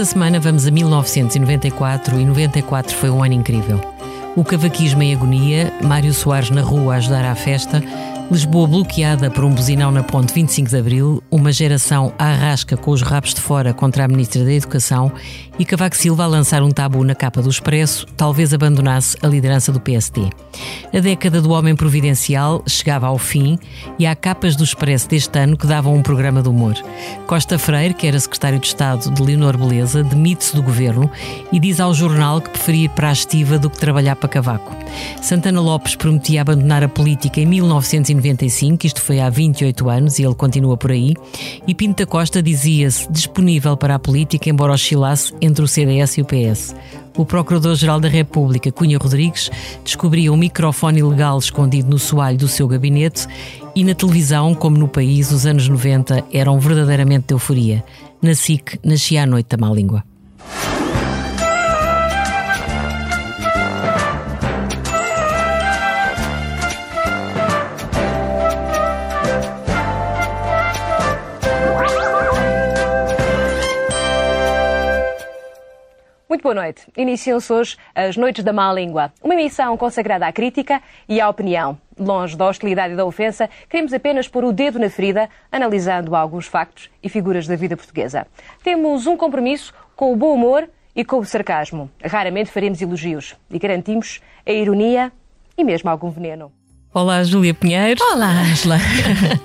Esta semana vamos a 1994 e 94 foi um ano incrível. O cavaquismo em agonia, Mário Soares na rua a ajudar à festa, Lisboa bloqueada por um buzinão na ponte 25 de Abril, uma geração à rasca com os rabos de fora contra a Ministra da Educação e Cavaco Silva a lançar um tabu na capa do Expresso, talvez abandonasse a liderança do PSD. A década do homem providencial chegava ao fim e há capas do Expresso deste ano que davam um programa de humor. Costa Freire, que era secretário de Estado de Leonor Beleza, demite-se do governo e diz ao jornal que preferia ir para a estiva do que trabalhar para Cavaco. Santana Lopes prometia abandonar a política em 1995, isto foi há 28 anos e ele continua por aí, e Pinto da Costa dizia-se disponível para a política, embora oscilasse entre o CDS e o PS. O Procurador-Geral da República, Cunha Rodrigues, descobria um microfone ilegal escondido no soalho do seu gabinete e na televisão, como no país, os anos 90 eram verdadeiramente de euforia. Na SIC, nascia à noite da má língua. Muito boa noite. Iniciam-se hoje as Noites da Má Língua, uma emissão consagrada à crítica e à opinião. Longe da hostilidade e da ofensa, queremos apenas pôr o dedo na ferida, analisando alguns factos e figuras da vida portuguesa. Temos um compromisso com o bom humor e com o sarcasmo. Raramente faremos elogios e garantimos a ironia e mesmo algum veneno. Olá, Júlia Pinheiro. Olá, Angela.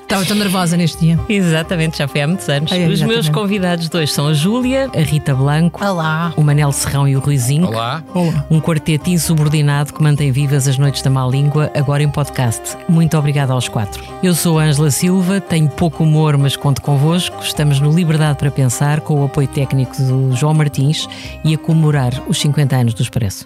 Estava tão nervosa neste dia. Exatamente, já foi há muitos anos. É, Os meus convidados de hoje são a Júlia, a Rita Blanco, Olá. o Manel Serrão e o Ruizinho. Olá. Um quarteto insubordinado que mantém vivas as noites da má língua, agora em podcast. Muito obrigada aos quatro. Eu sou a Ângela Silva, tenho pouco humor, mas conto convosco. Estamos no Liberdade para Pensar, com o apoio técnico do João Martins e a comemorar os 50 anos do Expresso.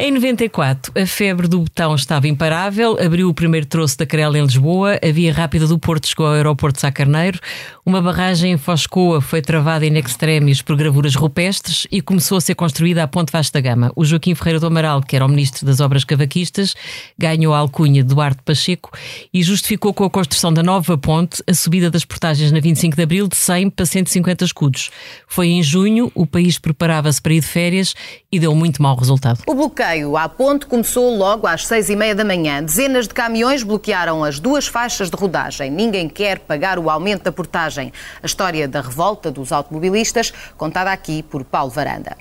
Em 94, a febre do botão estava imparável, abriu o primeiro troço da Crela em Lisboa, a via rápida do Porto chegou ao aeroporto de Sá Carneiro, uma barragem em Foscoa foi travada em extremis por gravuras rupestres e começou a ser construída a Ponte Vasta Gama. O Joaquim Ferreira do Amaral, que era o ministro das Obras Cavaquistas, ganhou a alcunha de Duarte Pacheco e justificou com a construção da nova ponte a subida das portagens na 25 de Abril de 100 para 150 escudos. Foi em junho, o país preparava-se para ir de férias e deu muito mau resultado. O bloqueio à ponte começou logo às seis e meia da manhã. Dezenas de caminhões bloquearam as duas faixas de rodagem. Ninguém quer pagar o aumento da portagem. A história da revolta dos automobilistas, contada aqui por Paulo Varanda.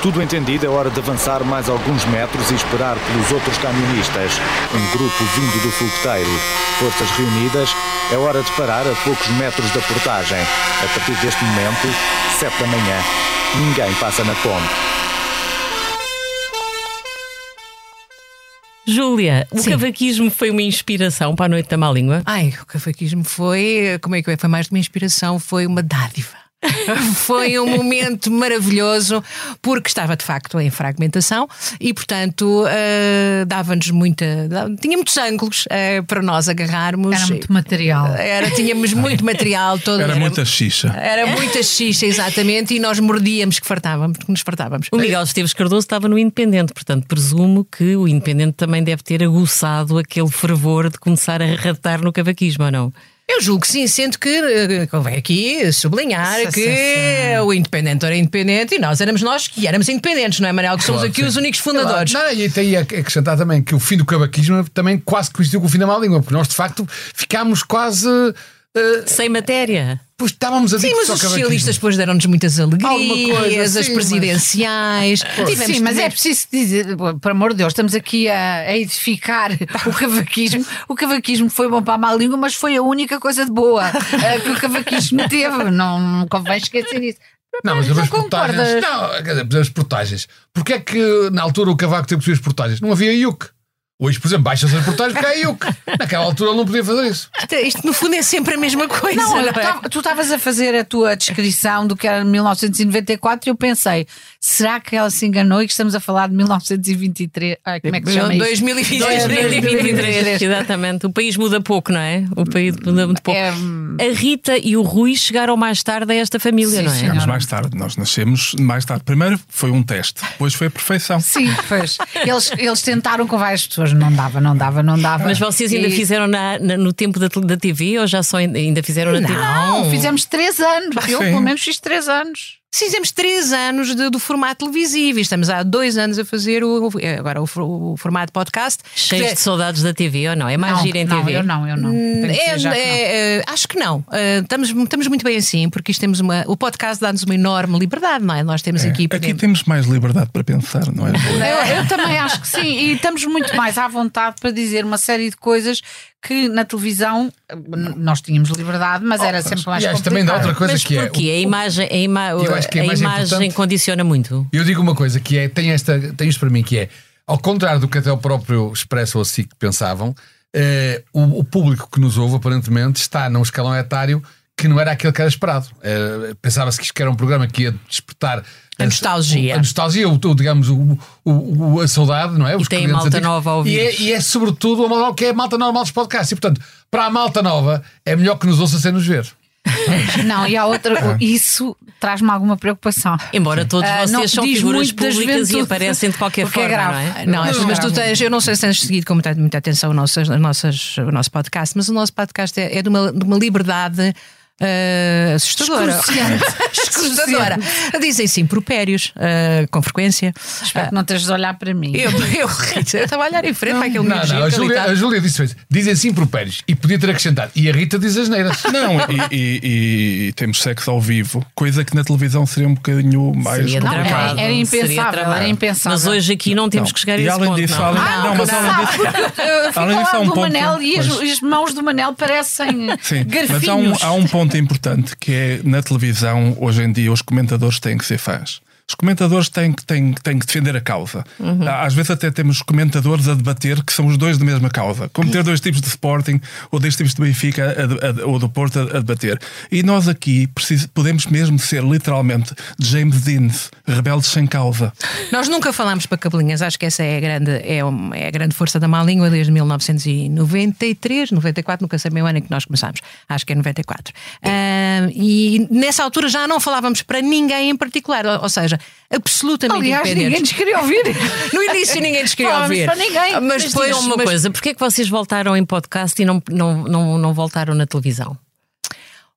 Tudo entendido, é hora de avançar mais alguns metros e esperar pelos outros camionistas. Um grupo vindo do fogueteiro. Forças reunidas, é hora de parar a poucos metros da portagem. A partir deste momento, sete da manhã, ninguém passa na ponte. Júlia, o Sim. cavaquismo foi uma inspiração para a Noite da Má Língua? Ai, o cavaquismo foi. Como é que é? Foi mais de uma inspiração, foi uma dádiva. foi um momento maravilhoso porque estava de facto em fragmentação e, portanto, eh, dava-nos muita. tinha muitos ângulos eh, para nós agarrarmos. Era muito material. Era, tínhamos muito material todo. Era muita xixa. Era muita xixa, exatamente, e nós mordíamos que fartávamos, que nos fartávamos. O Miguel Esteves Cardoso estava no Independente, portanto presumo que o Independente também deve ter aguçado aquele fervor de começar a ratar no cavaquismo, ou não? Eu julgo que sim, sendo que eh, convém aqui sublinhar Sim, que sim, sim. o independente era independente e nós éramos nós que éramos independentes, não é, Manel? Que somos Claro, aqui os únicos fundadores. Não, e tem a acrescentar também que o fim do cavaquismo também quase coincidiu com o fim da má língua, porque nós de facto ficámos quase. Eh, Sem matéria. pois estávamos a Sim, mas os socialistas depois deram-nos muitas alegrias, coisa, as sim, mas- presidenciais. Tivemos Sim, mas é preciso dizer, por amor de Deus, estamos aqui a, a edificar o cavaquismo. O cavaquismo foi bom para a má língua, mas foi a única coisa de boa eh, que o cavaquismo teve. Não, convém esquecer isso. Não, mas as portagens. Não, quer dizer, as portagens. Porquê é que na altura o cavaco teve que subir as portagens? Não havia IUC. Hoje, por exemplo, baixa-se as portagens porque é eu que naquela altura ele não podia fazer isso. Isto, isto, no fundo é sempre a mesma coisa. Não, Não, eu é? tu estavas a fazer a tua descrição do que era 1994 e eu pensei, será que ela se enganou e que estamos a falar de 1923? Ai, como é que se chama isto? 2023. 2023, exatamente. O país muda pouco, não é? O país muda muito pouco. É, A Rita e o Rui chegaram mais tarde a esta família, Sim, não é? Chegamos mais tarde, nós nascemos mais tarde. Primeiro foi um teste, depois foi a perfeição. Sim, pois. Eles, eles tentaram com várias pessoas, não dava, não dava, não dava. Mas vocês ainda E- fizeram na- na- no tempo da, da TV ou já só ainda, fizeram na TV? Não, fizemos três anos. Eu, Sim. pelo menos, fiz três anos. Fizemos três anos de- do formato televisivo e estamos há dois anos a fazer o, o- agora o, o formato podcast. Cheios Que é- de saudades da TV ou não? É mais não, gira em não, TV? eu não, eu não. Que É, já que não. é, é, acho que não. Uh, estamos, estamos muito bem assim, porque isto temos uma, o podcast dá-nos uma enorme liberdade, não é? Nós temos aqui. Aqui podemos- temos mais liberdade para pensar, não é? Eu, eu também acho que sim, e estamos muito mais à vontade para dizer uma série de coisas que na televisão nós tínhamos liberdade, mas era sempre mais acho complicado. também dá outra coisa Mas que é. porquê? A imagem, a ima Eu acho que a a imagem imagem condiciona muito. Eu digo uma coisa que é, tem, esta, tem isto para mim que é, ao contrário do que até o próprio Expresso ou a SIC pensavam, eh, o, o público que nos ouve aparentemente está num escalão etário que não era aquele que era esperado. Eh, Pensava-se que isto era um programa que ia despertar A nostalgia. A, nostalgia, o, o, digamos, o, o- o- a saudade, não é? Os tem clientes malta antigos. nova a ouvir. E é, e é sobretudo a malta que é a malta normal dos podcasts. E portanto, para a malta nova, é melhor que nos ouça sem nos ver. Não, e há outra, isso traz-me alguma preocupação. Embora todos não, vocês são diz figuras públicas e aparecem de qualquer é forma, grave. não é? Não, Não, mas tu não. tens, eu não sei se tens seguido com muita, muita atenção o nosso, as nossas, o nosso podcast, mas o nosso podcast é, é de, uma, de uma liberdade eh, assustadora. assustadora. Dizem sim, propérios, eh, com frequência. Espero que não estejas a olhar para mim. Eu, eu, Rita, eu estava a olhar em frente para aquele Não, não, a Júlia, a Júlia disse isso. Dizem sim propérios. E podia ter acrescentado. E a Rita diz as neiras. Não, e, e- e- temos sexo ao vivo, coisa que na televisão seria um bocadinho mais Seria complicado. era impensável, era impensável. Mas hoje aqui não temos Não. que chegar a E esse além ponto, disso, não. além- Ah, não, mas além disso, uh, além há um do ponto- Manel e as, mãos do Manel parecem Sim, mas há um, garfinhos. Ponto importante que é na televisão, hoje em dia, os comentadores têm que ser fãs. Os comentadores têm que, têm, têm que defender a causa. Uhum. Às vezes até temos comentadores a debater que são os dois da mesma causa. Como ter dois tipos de Sporting ou dois tipos de Benfica a- a- ou do Porto a, a debater. E nós aqui precis- podemos mesmo ser literalmente James Dean, rebeldes sem causa. Nós nunca falámos para cabelinhas, acho que essa é a grande, é, um- é a grande força da má língua desde 1993, 94, nunca sei bem o ano em que nós começámos, acho que é 94. Ah, e nessa altura já não falávamos para ninguém em particular, ou seja, absolutamente Aliás, ninguém independentes. nos queria ouvir. No início ninguém nos queria Falávamos ouvir. para ninguém. Mas Mas depois uma mas- coisa, porquê é que vocês voltaram em podcast e não, não, não, não voltaram na televisão?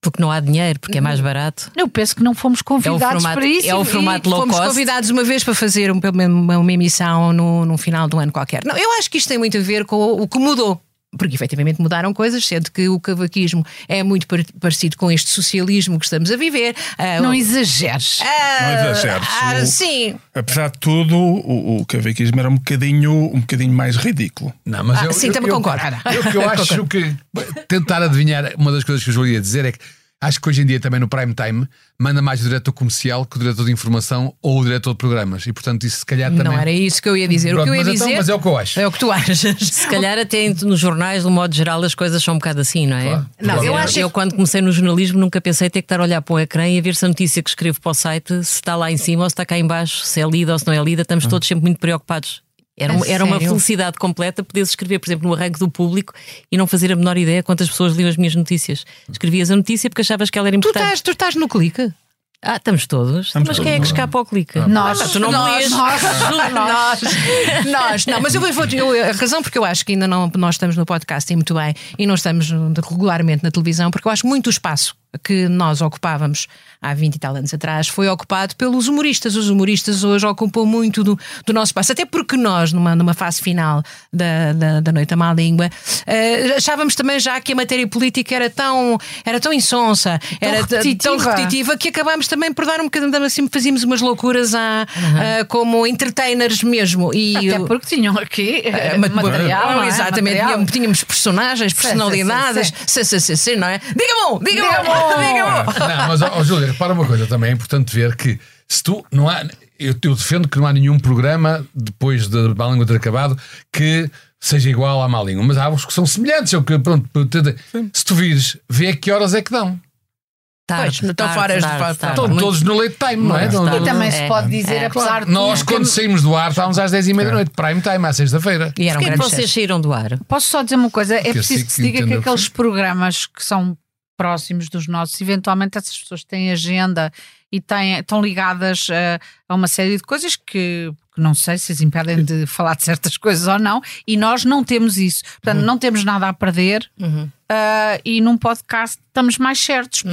Porque não há dinheiro, porque é mais barato. Eu penso que não fomos convidados formato- para isso. é o formato low Fomos cost. convidados uma vez para fazer um- uma, uma emissão no, no final do ano qualquer. Não, eu acho que isto tem muito a ver com o que mudou. Porque efetivamente mudaram coisas, sendo que o cavaquismo é muito par- parecido com este socialismo que estamos a viver. Ah, Não o- exageres. Ah, Não exageres. ah, O- sim. Apesar de tudo, o, o cavaquismo era um bocadinho, um bocadinho mais ridículo. Não, mas Ah, eu, sim, eu, também eu, concordo. Eu, que eu acho que tentar adivinhar uma das coisas que eu ia dizer é que acho que hoje em dia também no prime time manda mais o diretor comercial que o diretor de informação ou o diretor de programas. E portanto isso se calhar também. Não era isso que eu ia dizer. o Pronto, que eu ia mas então- dizer mas é o que eu acho. É o que tu achas. Se calhar até nos jornais, de um modo geral, as coisas são um bocado assim, não é? Claro. Não, eu acho eu quando comecei no jornalismo nunca pensei ter que estar a olhar para um ecrã e a ver se a notícia que escrevo para o site se está lá em cima ou se está cá em baixo, se é lida ou se não é lida, estamos todos sempre muito preocupados. Era, um- era uma felicidade completa poderes escrever, por exemplo, no arranque do público e não fazer a menor ideia quantas pessoas liam as minhas notícias. Escrevias a notícia porque achavas que ela era Tu importante. estás, tu estás no clique. Ah, estamos todos. Estamos Mas todos, quem é que escapa ao clique? Nós, Ah, tu não nós, nós, nós, nós, não, mas eu vou, eu, a razão porque eu acho que ainda não nós estamos no podcast e muito bem e não estamos regularmente na televisão, porque eu acho muito o espaço que nós ocupávamos há 20 e tal anos atrás foi ocupado pelos humoristas. Os humoristas hoje ocupam muito do, do nosso espaço, até porque nós, numa, numa fase final da, da, da Noite à Má Língua, eh, achávamos também já que a matéria política era tão, era tão insonsa, era t- tão repetitiva. repetitiva que acabámos também por dar um bocadinho assim, fazíamos umas loucuras à, ah, como entertainers mesmo. E Até o- porque tinham aqui mat- material. não é? Exatamente, Material. tínhamos, tínhamos personagens, sim, personalidades, sim, sim, sim, sim, não é? Diga-me, diga-me, diga-me. Não, mas ó, Júlia, repara uma coisa também, é importante ver que Se tu não há, eu, eu defendo que não há nenhum programa depois de má língua ter acabado que seja igual à má língua, mas há uns que são semelhantes. Eu, que, pronto, se tu vires, vê a que horas é que dão. Tarde, Pois, estão tarde, fora de tarde, tarde. Estão todos no late time, não é? E também É, se pode dizer, é. apesar de Nós, quando saímos do ar, estávamos às 10 e meia da noite, prime time, à sexta-feira. E era Porquê é que grande vocês saíram do ar? Posso só dizer uma coisa? É Porque preciso que se diga que aqueles programas que são próximos dos nossos, eventualmente essas pessoas têm agenda e têm, estão ligadas a, a uma série de coisas que, que não sei se as impedem de falar de certas coisas ou não, e nós não temos isso. Portanto, Uhum. não temos nada a perder ah, e num podcast estamos mais certos Uhum.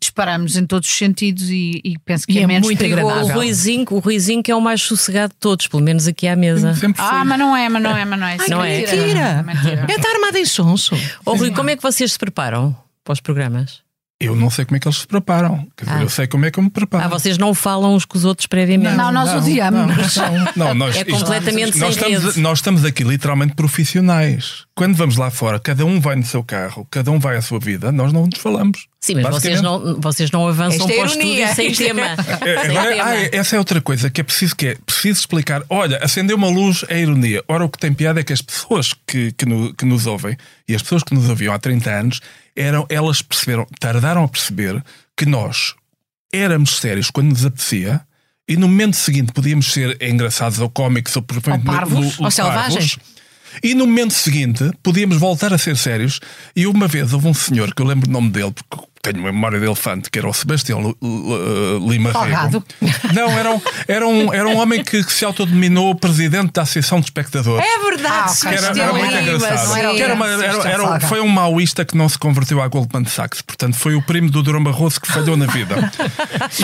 Disparamos em todos os sentidos e, e penso que E é, é menos muito perigoso. O agradável. Ruizinho, o Ruizinho que é o mais sossegado de todos, pelo menos aqui à mesa. Ah, mas não é, mas não é, mas não é. Isso não é? Mentira! Mentira. É estar armada em sonso. Ó Rui, como é que vocês se preparam para os programas? Eu não sei como é que eles se preparam. Quer dizer, Ah. eu sei como é que eu me preparo. Ah, vocês não falam uns com os outros previamente? Não, nós odiamos. Não, não, nós, É isto- completamente nós sem estamos, rede. nós estamos aqui literalmente profissionais. Quando vamos lá fora, cada um vai no seu carro, cada um vai à sua vida, nós não nos falamos. Sim, mas vocês não, vocês não avançam Esta é para o ironia. estúdio sem Isto é- tema. É, Sem agora, tema. ah, é- essa é outra coisa que é preciso que é preciso explicar. Olha, acender uma luz é ironia. Ora, o que tem piada é que as pessoas que, que, no- que nos ouvem e as pessoas que nos ouviam há 30 anos eram, elas perceberam, tardaram a perceber que nós éramos sérios quando nos apetecia e no momento seguinte podíamos ser engraçados ou cómicos ou, Ou parvos, ou selvagens. E no momento seguinte podíamos voltar a ser sérios. E uma vez houve um senhor que eu lembro o nome dele, porque tenho uma memória de elefante, que era o Sebastião Lima. Rego. Não, era um, era, um, era um homem que, que se autodenominou presidente da Associação de Espectadores. É verdade, Ah, era, Sebastião era muito Lima, engraçado. era uma- era- era foi um maoísta que não se converteu à Goldman Sachs. Portanto, foi o primo do Durão Barroso que falhou na vida.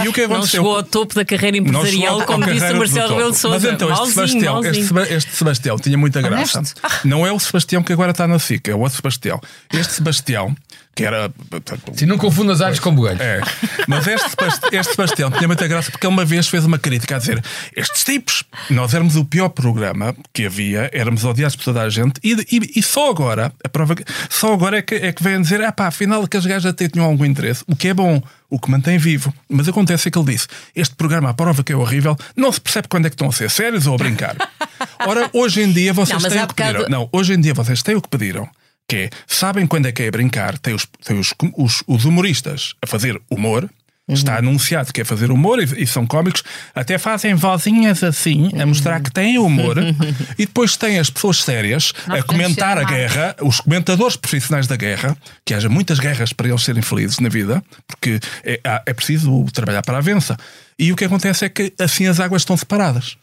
E o que Não aconteceu? chegou ao topo da carreira Não empresarial, como disse o Marcelo. Rebelo de Sousa. Mas então, este Sebastião, este, Seba- este Sebastião tinha muita graça. Honesto. Não é o Sebastião que agora está na SIC, é o outro Sebastião. Este Sebastião, que era. portanto, Se não confundas ares com bugalhos. é. Mas este, este Sebastião tinha muita graça porque ele uma vez fez uma crítica a dizer: estes tipos, nós éramos o pior programa que havia, éramos odiados por toda a gente, e, e- e só agora, a prova, só agora é que, é que vêm dizer: ah pá, afinal que as gajas até tinham algum interesse, o que é bom, o que mantém vivo. Mas acontece é que ele disse: este programa, a prova que é horrível, não se percebe quando é que estão a ser sérios ou a brincar. Ora, hoje em dia vocês Não, têm o que bocado- pediram. Não, hoje em dia vocês têm o que pediram. Que é, sabem quando é que é brincar? Tem os, tem os, os, os humoristas a fazer humor. Uhum. Está anunciado que é fazer humor e, e são cómicos. Até fazem vozinhas assim, a mostrar que têm humor. e depois tem as pessoas sérias Nós a comentar a guerra, os comentadores profissionais da guerra, que haja muitas guerras para eles serem felizes na vida, porque é, é preciso trabalhar para a vença. E o que acontece é que assim as águas estão separadas.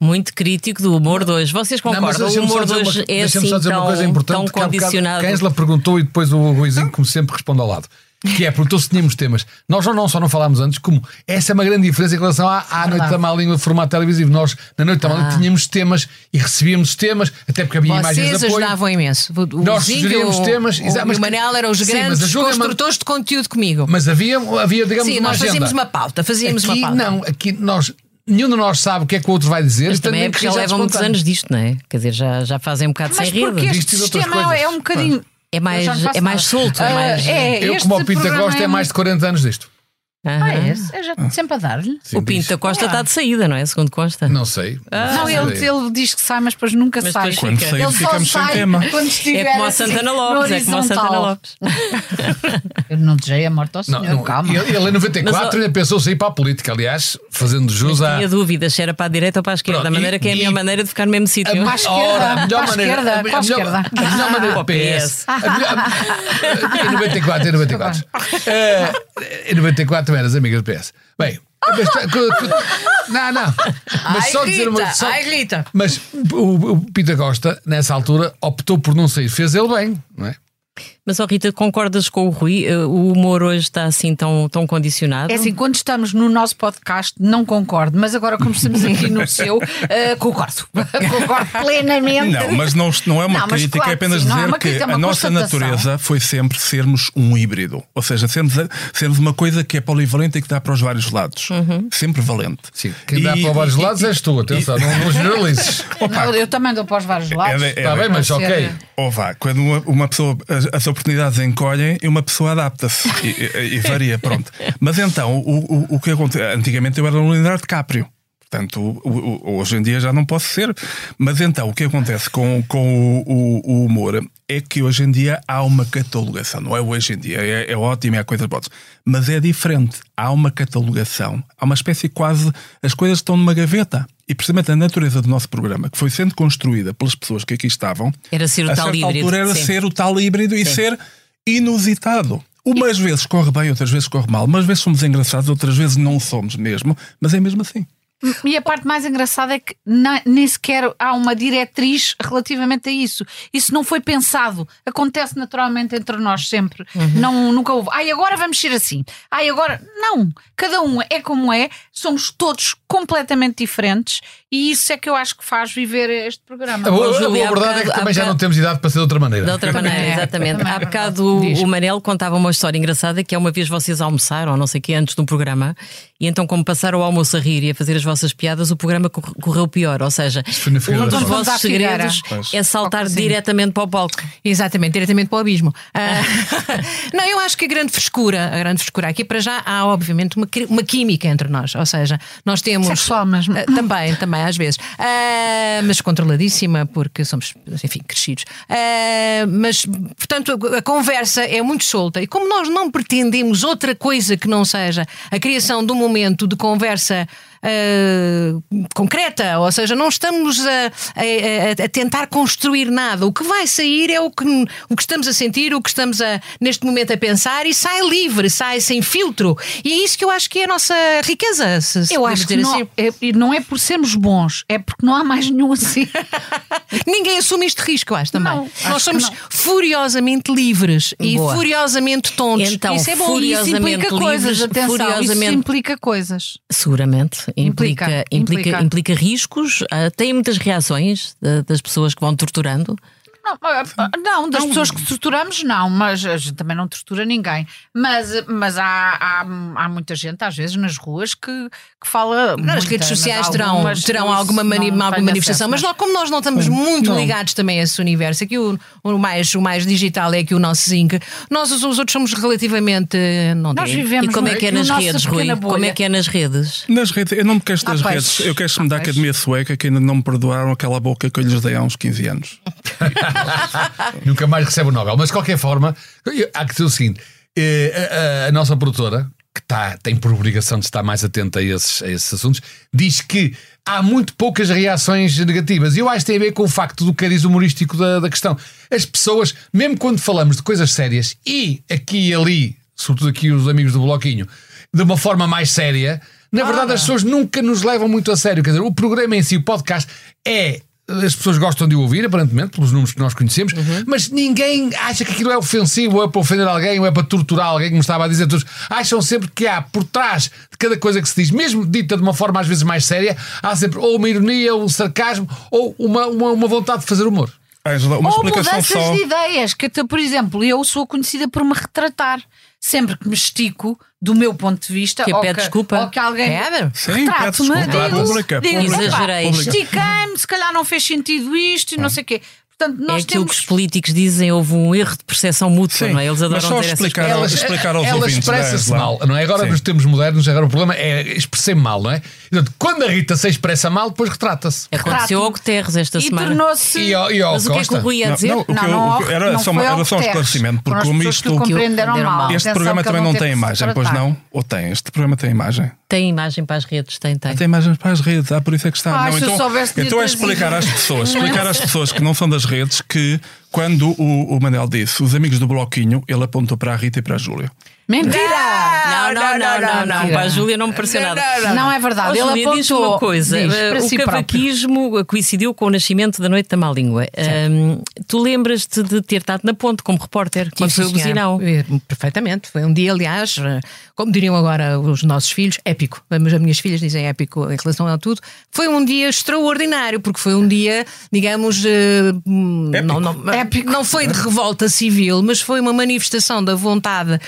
Muito crítico do humor de hoje. Vocês Não, mas concordam? o deixa-me só humor de uma- hoje é deixa-me assim só dizer uma tão, coisa importante tão que bocado condicionado. A Angela perguntou e depois o Ruizinho, como sempre, responde ao lado. Que é, perguntou se tínhamos temas. Nós não só não falámos antes, como essa é uma grande diferença em relação à, à Noite da Má Língua de formato televisivo. Nós, na Noite da Má Língua, Ah. tínhamos temas e recebíamos os temas, até porque havia imagens Vocês de apoio. ajudavam imenso. O, o Nós Zinho, sugeríamos o, temas, o, exato, mas e o Manel eram os sim, mas grandes construtores de conteúdo comigo. Mas havia, havia digamos, Sim, uma nós agenda. fazíamos uma pauta, fazíamos aqui, uma pauta. não, aqui nós... Nenhum de nós sabe o que é que o outro vai dizer. Mas isto também é porque já levam muitos anos disto, não é? Quer dizer, já, já fazem um bocado Mas sem porque rede. este sistema coisas. é um bocadinho. É mais, é mais solto, é Ah, mais. é, Eu, como o Pinta programa Costa, é mais de 40 anos disto. Aham. Ah, é esse? É já sempre a dar-lhe. Sim, O diz. Pinto da Costa está de saída, não é? Segundo consta. Não sei. Não, faço ele, ele diz que sai, mas depois nunca Mas sai. depois Quando Fica. sair, Ele ficamos sem sai tema. É como o assim, Santana Lopes, é como o Santana. Lopes. Eu não desejei a morte ao Não, senhor, não, calma. Ele, ele em 94 Mas, pensou sair para a política, aliás, fazendo jus à. Tinha dúvidas se era para a direita ou para a esquerda. Pronto, da maneira e- que é a e- melhor maneira de ficar no mesmo sítio. Para a esquerda, a para a esquerda, a, para a esquerda. a melhor maneira Para o PS. A melhor- em 94, em 94. Eh, em 94 eras amigas do PS. Bem, mas, co- não, não. Mas Ai, só dizer uma só- ai, Rita. Mas o, o Pita Costa, nessa altura, optou por não sair. Fez ele bem, não é? Mas, ó Rita, concordas com o Rui? Eh, O humor hoje está assim tão, tão condicionado? É assim, quando estamos no nosso podcast, não concordo, mas agora, como estamos aqui no seu, eh, concordo. concordo plenamente. Não, mas não, não é uma Não, crítica, claro é que apenas sim, é dizer que crítica, é a nossa natureza foi sempre sermos um híbrido. Ou seja, sermos, sermos uma coisa que é polivalente e que dá para os vários lados. Sempre valente. Sim. Quem dá E- para vários e- lados és tu, atenção, não, não generalizes. Não, eu também dou para os vários lados. É, é, Está bem, mas ok. Ou vá, quando uma, uma pessoa, a, a oportunidades encolhem e uma pessoa adapta-se e, e- varia, pronto. Mas então, o, o, o que acontece? Antigamente eu era o Leonardo DiCaprio. Portanto, hoje em dia já não posso ser. Mas então, o que acontece com, com o, o- o humor é que hoje em dia há uma catalogação. Não é hoje em dia, é, é ótimo, é a coisa boas. Mas é diferente. Há uma catalogação. Há uma espécie quase. As coisas estão numa gaveta. E precisamente a natureza do nosso programa, que foi sendo construída pelas pessoas que aqui estavam, Era ser o a tal híbrido, altura era sim. ser o tal híbrido e ser inusitado. Umas vezes corre bem, outras vezes corre mal. Umas vezes somos engraçados, outras vezes não somos mesmo. Mas é mesmo assim. E a parte mais engraçada é que nem sequer há uma diretriz relativamente a isso. Isso não foi pensado. Acontece naturalmente entre nós sempre. Não, nunca houve. Ai, agora vamos ser assim. Ai, agora. Não. Cada um é como é. Somos todos completamente diferentes. E isso é que eu acho que faz viver este programa. A boa, a boa verdade é que também já bocado- não temos idade para ser de outra maneira. De outra maneira, É, exatamente. é Há bocado Diz. o Manel contava uma história engraçada que é uma vez vocês almoçaram, ou não sei o que, antes de um programa, e então, como passaram o almoço a rir e a fazer as vossas piadas, o programa cor- correu pior. Ou seja, um dos vossos segredos é saltar casino. diretamente para o palco. Exatamente, diretamente para o abismo. Ah, não, eu acho que a grande frescura, a grande frescura aqui para já há, obviamente, uma, uma química entre nós. Ou seja, nós temos. Sexual mesmo. Ah, também, também, às vezes. Ah, mas controladíssima, porque somos, enfim, crescidos. Ah, mas, portanto, a, a conversa é muito solta. E como nós não pretendemos outra coisa que não seja a criação de um momento de conversa. Ah, concreta, ou seja, não estamos a, a- a- tentar construir nada. O que vai sair é o que, o que estamos a sentir, o que estamos a, neste momento a pensar e sai livre, sai sem filtro. E é isso que eu acho que é a nossa riqueza. Se, Eu acho que não assim. é, e não é por sermos bons, é porque não há mais nenhum assim. Ninguém assume este risco, eu acho também. Não, acho Nós que somos furiosamente livres e Boa. furiosamente tontos. Então, isso é bom. furi- Isso Furiosamente implica coisas, livres, atenção, isso furiosamente- implica coisas. Seguramente. Implica, Implica, implica, implica. riscos. Ah, tem muitas reações ah, das pessoas que vão torturando. Não, ah, não, das pessoas que torturamos, não, mas a gente também não tortura ninguém. Mas, mas há, há, há muita gente, às vezes, nas ruas que, que fala. Nas muita, redes sociais terão, terão alguma, mani- não alguma manifestação, acesso, mas nós, como nós não estamos muito Não. ligados também a esse universo, aqui o, o, mais, o mais digital é aqui o nosso zinc, nós os, os outros somos relativamente. Não Nós direi- vivemos E como é que é nas redes, Rui? Como é que é nas redes? Nas redes, eu não me queixo das Há redes, eu queixo-me da Há peixe. Academia Sueca que ainda não me perdoaram aquela boca que eu lhes dei há uns 15 anos. Nunca mais recebe o Nobel. Mas de qualquer forma, há que dizer o seguinte: eh, a, a- a nossa produtora, que tá, tem por obrigação de estar mais atenta a esses, a esses assuntos, diz que há muito poucas reações negativas. E eu acho que tem a ver com o facto do cariz humorístico da, da questão. As pessoas, mesmo quando falamos de coisas sérias e aqui e ali, sobretudo aqui os amigos do Bloquinho, de uma forma mais séria, na verdade as pessoas nunca nos levam muito a sério. Quer dizer, o programa em si, o podcast, é. As pessoas gostam de o ouvir, aparentemente, pelos números que nós conhecemos, mas ninguém acha que aquilo é ofensivo, ou é para ofender alguém, ou é para torturar alguém, como estava a dizer todos. Acham sempre que há por trás de cada coisa que se diz, mesmo dita de uma forma às vezes mais séria, há sempre ou uma ironia, ou um sarcasmo, ou uma, uma, uma vontade de fazer humor. Ângela, uma Ou explicação mudanças só. de ideias, que até, por exemplo, eu sou conhecida por me retratar. Sempre que me estico, do meu ponto de vista, Que ou pede desculpa. ou que alguém retrate-me, desculpa. digo, Pública, digo, pública. "Epá, Exagerei. Estiquei-me, se calhar não fez sentido isto e não sei o quê. Portanto, é nós aquilo temos. que os políticos dizem, houve um erro de percepção mútua, Sim, não é? Eles adoram mas só dizer essas explicar, explicar aos ela ouvintes. expressa-se da mal, não é? Agora Sim. nos tempos modernos, agora o problema é expressar mal, não é? Portanto, quando a Rita se expressa mal, depois retrata-se. Aconteceu ao Guterres esta E semana. tornou-se. E e ao Mas o que é que o? Rui ia Não, dizer? não, Não, não, o que- era não só, uma- era só um esclarecimento, porque como isto. que o compreenderam compreenderam mal. Este Atenção, programa também não tem imagem, pois não? Ou tem? Este programa tem imagem. Tem imagem para as redes, tem, tem. Tem imagens para as redes, ah, por isso é que está. Ah, não, então, então é explicar às pessoas, explicar às pessoas que não são das redes que quando o, o Manel disse os amigos do Bloquinho, ele apontou para a Rita e para a Júlia. Mentira! Não, não, não, não, não. Para a Júlia não me pareceu nada. Não é verdade. Ele Júlia, apontou. uma coisa: Diz, eh, o si próprio. cavaquismo coincidiu com o nascimento da Noite da Má Língua. Tu lembras-te de ter estado na ponte como repórter quando foi o buzinão? Eh, Perfeitamente. Foi um dia, aliás, eh, como diriam agora os nossos filhos, épico. Mas as minhas filhas dizem épico em relação a tudo. Foi um dia extraordinário, porque foi um dia, digamos, não, não, Épico. não foi de revolta civil, mas foi uma manifestação da vontade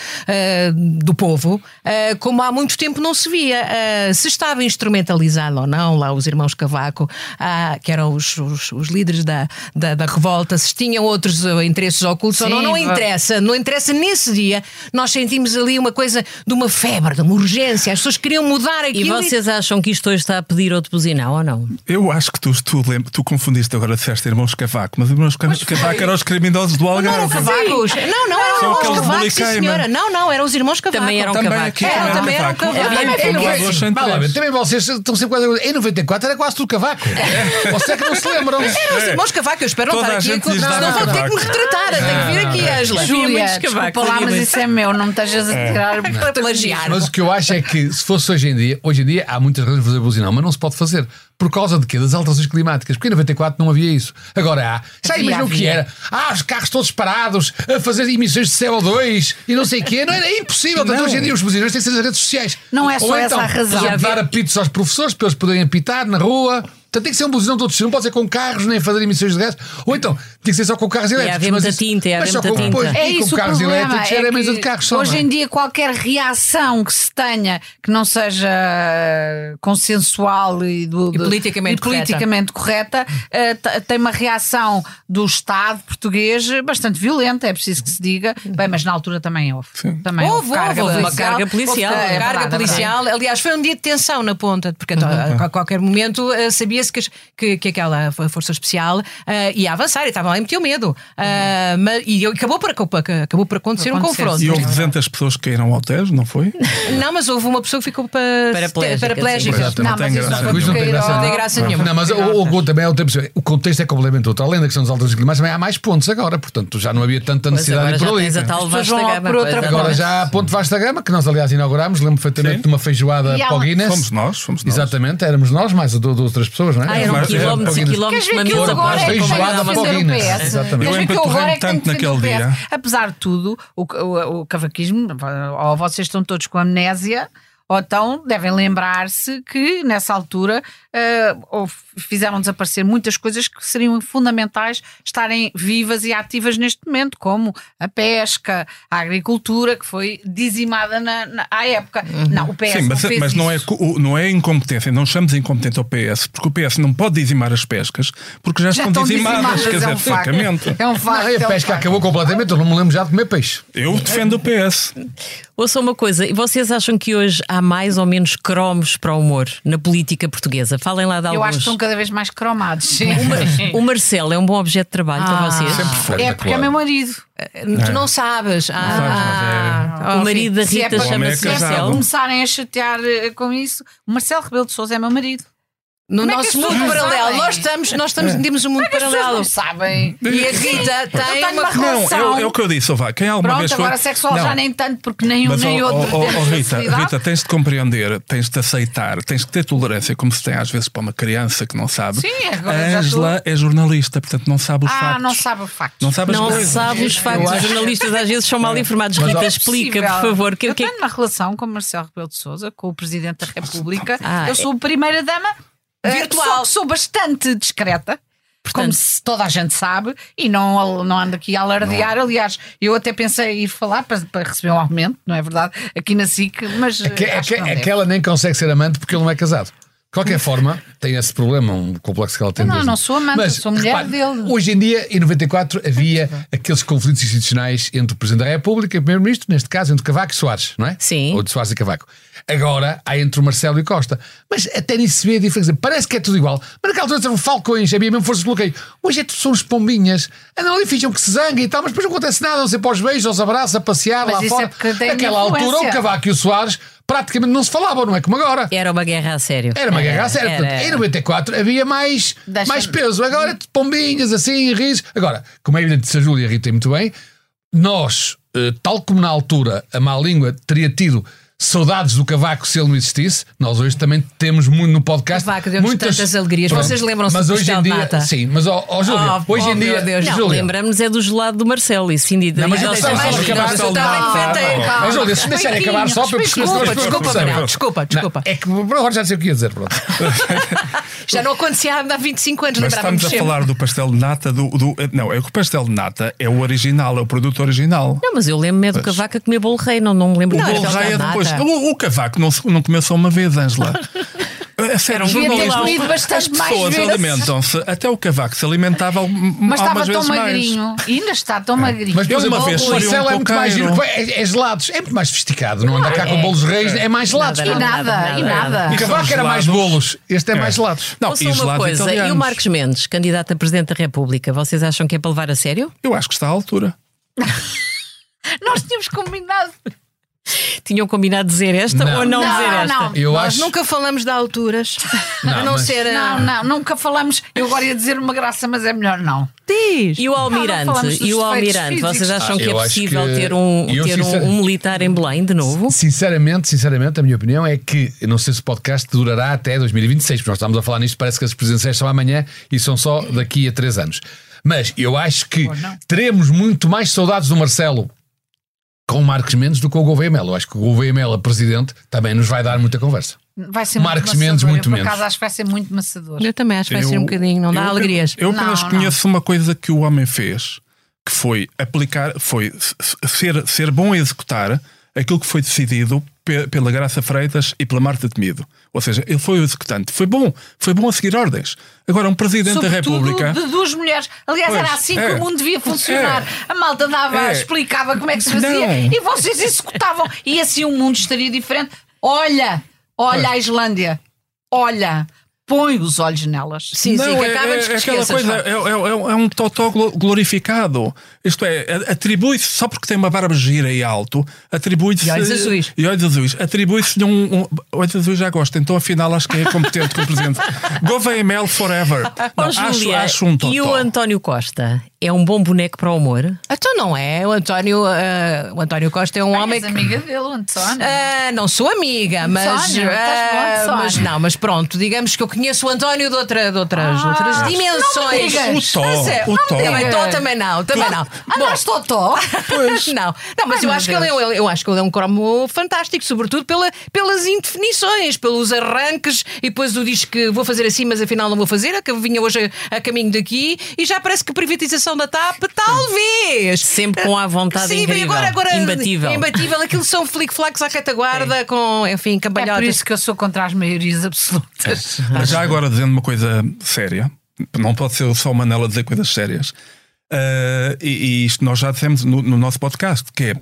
eh, do povo ah, como há muito tempo não se via. Ah, se estava instrumentalizado ou não, lá os irmãos Cavaco, ah, que eram os, os- os líderes da, da, da revolta, se tinham outros interesses ocultos ou não, Sim, não interessa. Não interessa nesse dia. Nós sentimos ali uma coisa de uma febre, de uma urgência. As pessoas queriam mudar E aquilo. vocês acham que isto hoje está a pedir outro buzinão ou não? Eu acho que tu, tu, lembra- tu confundiste agora, disseste irmãos Cavaco, mas irmãos Ca- Cavaco eram os criminosos do Não Algarve. Não, não sim. Não, não, cavacos. aqui Era, também também era eram Cavaco. Cavaco. Também Também foi eram dois sem Vá lá, três. também vocês estão sempre quase. Em 94 era quase tudo cavaco. Você é que não se lembram. Eram os irmãos cavaco. Eu espero não estar aqui. Não, vou ter que me Cavaco. retratar. Tenho que vir aqui, Angela. Júlia, desculpa lá, mas isso é meu, não me estejas a tirar Para plagiar. Mas o que eu acho é que se fosse hoje em dia, hoje em dia há muitas razões de fazer buzinão, mas não se pode fazer. Por causa de quê? Das alterações climáticas. Porque em 94 não havia isso. Agora há. Já Havia, imaginam o que era? Ah, os carros todos parados a fazer emissões de CO2 e não sei o quê. Não era é impossível. Portanto, hoje em dia os buzinões têm que ser nas redes sociais. Não é só Ou essa então, a razão. dar apitos aos professores para eles poderem apitar na rua. Portanto, tem que ser um buzinão todo não pode ser com carros nem fazer emissões de gás. Ou então, tem que ser só com carros elétricos. haver mas muita isso- tinta, mas só com- tinta. É e com isso o carros problema. elétricos é era a mesa de carros só. Hoje não é? em dia, qualquer reação que se tenha que não seja consensual e, do, E politicamente e politicamente correta, t- tem uma reação do Estado português bastante violenta, é preciso que se diga. Bem, mas na altura também houve. Também Houve, houve, houve uma carga policial. Houve, É carga é verdade. policial. Aliás, foi um dia de tensão na ponta, porque a, a qualquer momento eh, sabia-se que, que, que aquela fo- força especial eh, ia avançar e estavam lá e metiam medo. Ah, mas, e acabou por, acabou por acontecer um confronto. E houve 200 pessoas que caíram ao Tejo, não foi? Não, mas houve uma pessoa que ficou pa- Paraplégica, paraplégica. Não, não tem mas isso Não, tem graça era- Não tem graça nenhuma. Não, mas o, o, também é outra pessoa. O contexto é completamente outro. Além da questão das alterações climáticas, também há mais pontos agora. Portanto, já não havia tanta necessidade agora de ir já por ali. tens a tal pessoas vasta vão gama. por outra pois, Agora já há Ponte Vasta Gama, que nós aliás inaugurámos, lembro perfeitamente de uma feijoada para o Guinness. Fomos nós, fomos nós. Exatamente, éramos nós, mais de, de outras pessoas, não é? Ah, eram quilómetros e quilómetros de é que tenho feijoada para o Guinness. PS? Exatamente. Queres Eu ver que eu agora é que tanto naquele dia. Apesar de tudo, o, o, o cavaquismo, ou vocês estão todos com amnésia, ou então devem lembrar-se que nessa altura eh, ou fizeram desaparecer muitas coisas que seriam fundamentais estarem vivas e ativas neste momento, como a pesca, a agricultura, que foi dizimada na, na- à época. Não, o PS Sim, mas, não fez mas não, é, não é incompetência, não chamamos incompetente ao PS, porque o PS não pode dizimar as pescas, porque já, Já estão, estão dizimadas, dizimadas, quer é dizer, um facto. francamente. É um facto. Não, e é a um pesca acabou completamente, eu não me lembro já de comer peixe. Eu defendo o PS. Ouça uma coisa, e vocês acham que hoje há mais ou menos cromos para o humor na política portuguesa? Falem lá de Eu acho alguns. que estão cada vez mais cromados. sim. O Marcelo é um bom objeto de trabalho para vocês? Sempre foi. É porque é meu marido. Tu não sabes. Ah, sabes, ah, O marido da Se é Rita chama-se se é. Marcelo. começarem a chatear eh, com isso, o Marcelo Rebelo de Souza é meu marido. No Como é nosso as mundo paralelo. sabem? Nós estamos, nós estamos, temos um mundo As pessoas paralelo. não sabem. E a Rita tem uma uma Não, relação. é, é o que eu disse, Ová. Quem alguma Pronto, vez foi... agora sexual Não. já nem tanto, porque nem um Mas, nem outro oh, oh, temos Rita, facilidade. Rita, tens de compreender, tens de aceitar, tens de ter tolerância, como se tem às vezes para uma criança que não sabe. Sim, agora a Ângela é jornalista, portanto não sabe os Ah, factos. não sabe o facto. Não sabe as Não coisas. sabe os factos. Os jornalistas às vezes são mal informados. Rita, explica, por favor. Que, eu que- tenho uma relação com o Marcelo Rebelo de Souza, com o Presidente da República. Ah, eu sou a primeira-dama eh, Virtual. Só que sou bastante discreta. como se toda a gente sabe, e não, não ando aqui a alardear. Aliás, eu até pensei em ir falar para, para receber um aumento, não é verdade? Aqui na SIC, mas. É que, eh, é não é nem consegue ser amante porque ele não é casado. De qualquer forma, tem esse problema, um complexo que ela tem. Não, mesmo. não sou amante, eu sou mulher dele. Hoje em dia, em 94, havia aqueles conflitos institucionais entre o Presidente da República e o Primeiro-Ministro, neste caso entre Cavaco e Soares, não é? Sim. Ou de Soares e Cavaco. Agora há entre o Marcelo e Costa. Mas até nisso se vê a diferença. Parece que é tudo igual. Mas naquela altura eram falcões, havia mesmo força de bloqueio. Hoje é tudo são os pombinhas. Andam ali, finjam que se zangam e tal, mas depois não acontece nada. Não sei para os beijos, aos abraços, a passear Mas lá isso fora. é Naquela altura, o Cavaco e o Soares praticamente não se falavam, não é como agora. Era uma guerra a sério. Era uma guerra a sério. era. Portanto, em 94 havia mais, mais peso. Agora, de pombinhas, assim, risos. Agora, como é evidente, se a Júlia e a Rita muito bem, nós, eh, tal como na altura a má língua teria tido saudades do cavaco se ele não existisse, nós hoje também temos muito no podcast. Cavaco deu-nos tantas alegrias. Vocês lembram-se mas do hoje pastel em de dia, nata? Sim, mas ó ó, Júlia, Oh, hoje oh, em dia. Deus. Não, lembramos é do gelado do Marcelo, isso sim, Não, mas deixa está só acabar só. Mas, Júlia, se deixarem acabar só para perceber Desculpa, desculpa, desculpa, desculpa. É que agora já sei o que ia dizer, pronto. Já não acontecia há 25 anos, Mas lembrávamos estamos a falar do pastel de nata do, do- Não, é que o pastel de nata é o original, é o produto original. Não, mas eu lembro-me é do cavaco a comer bolo rei, não, não me lembro O do bolo rei é depois Mas o, o cavaco não, não comeu só uma vez. É sério, ter jornalistas- comido bastante as mais pessoas alimentam-se, até o cavaco se alimentava al- Mas estava algumas tão vezes mais. magrinho. E ainda está tão magrinho. Mas, Eu uma vez o fui a um Marcelo é muito mais giro, é, é gelados, é muito mais sofisticado, não anda cá com bolos reis, é mais gelados. E nada, e nada. O cavaco era mais bolos, este é, mais gelados. Não, Ouçam e uma coisa, e o italianos. Marcos Mendes, candidato a Presidente da República, vocês acham que é para levar a sério? Eu acho que está à altura. Nós tínhamos combinado. Tinham combinado dizer esta Não. ou não, Não, dizer esta? não. Eu Nós acho. nunca falamos de alturas. Não, a não mas- ser. Não, não, nunca falamos. Eu agora ia dizer uma graça, mas é melhor não. Diz. E o Almirante, e o Almirante, físicos. vocês acham Ah, que é possível que- ter, um, eu, ter um, sincer- um militar em Belém de novo? Sinceramente, sinceramente, a minha opinião é que eu não sei se o podcast durará até 2026, porque nós estamos a falar nisto, parece que as presidenciais são amanhã e são só daqui a três anos. Mas eu acho que teremos muito mais saudades do Marcelo com o Marcos Mendes do que com o Gouveia Melo. Eu acho que o Gouveia Melo, a presidente, também nos vai dar muita conversa. Vai ser Marcos muito Mendes, maçador. muito eu, por menos. acaso acho que vai ser muito maçador. Eu também acho que vai Eu- ser um bocadinho, não dá eu- alegrias. Eu apenas Não, conheço uma coisa que o homem fez, que foi aplicar, foi ser, ser bom a executar aquilo que foi decidido pe- pela Graça Freitas e pela Marta Temido. Ou seja, ele foi o executante. Foi bom, foi bom a seguir ordens. Agora, um presidente da Sobretudo República. de duas mulheres. Aliás, Pois, era assim é. que o mundo devia funcionar. A malta dava, É. explicava como é que se fazia Não. e vocês executavam. E assim o mundo estaria diferente. Olha, olha a Islândia. Olha, põe os olhos nelas. Sim, sim, Não, que é, é, de é aquela coisa, vá. é, é- é um totó glo- glorificado. Isto é, a- atribui-se, só porque tem uma barba gira e alto, atribui-se. E olhos azuis. E olhos azuis. Atribui-se-lhe um, um. Olhos azuis já gosto, então afinal acho que é competente como presidente. Gouveia Mel forever. Não, acho, Júlia, acho um totó. e o António Costa é um bom boneco para o humor? Então não é. O António, ah, o António Costa é um homem És que. amiga dele, o António. Ah, não sou amiga, mas, António, estás bom, ah, António? mas não, mas pronto, digamos que eu conheço o António de, outra, de outras, de outras dimensões. não me digas. O Tó, Mas é, o Tó. Então, também não, também não. Andaste totó? não, não, mas Ai, eu acho, que ele é, um- eu acho que ele é um cromo fantástico, sobretudo pela, pelas indefinições, pelos arranques, e depois o diz que vou fazer assim, mas afinal não vou fazer, é que vinha hoje a, a caminho daqui, e já parece que privatização da TAP, talvez. Sempre com a vontade Sim, incrível, agora, agora imbatível. Imbatível, aquilo são flick-flacks à cataguarda, com, enfim, É cambalhotas. por isso que eu sou contra as maiorias absolutas. Mas já agora dizendo uma coisa séria, não pode ser só o Manela a dizer coisas sérias. Ah, e, e isto nós já dissemos no, no nosso podcast, que é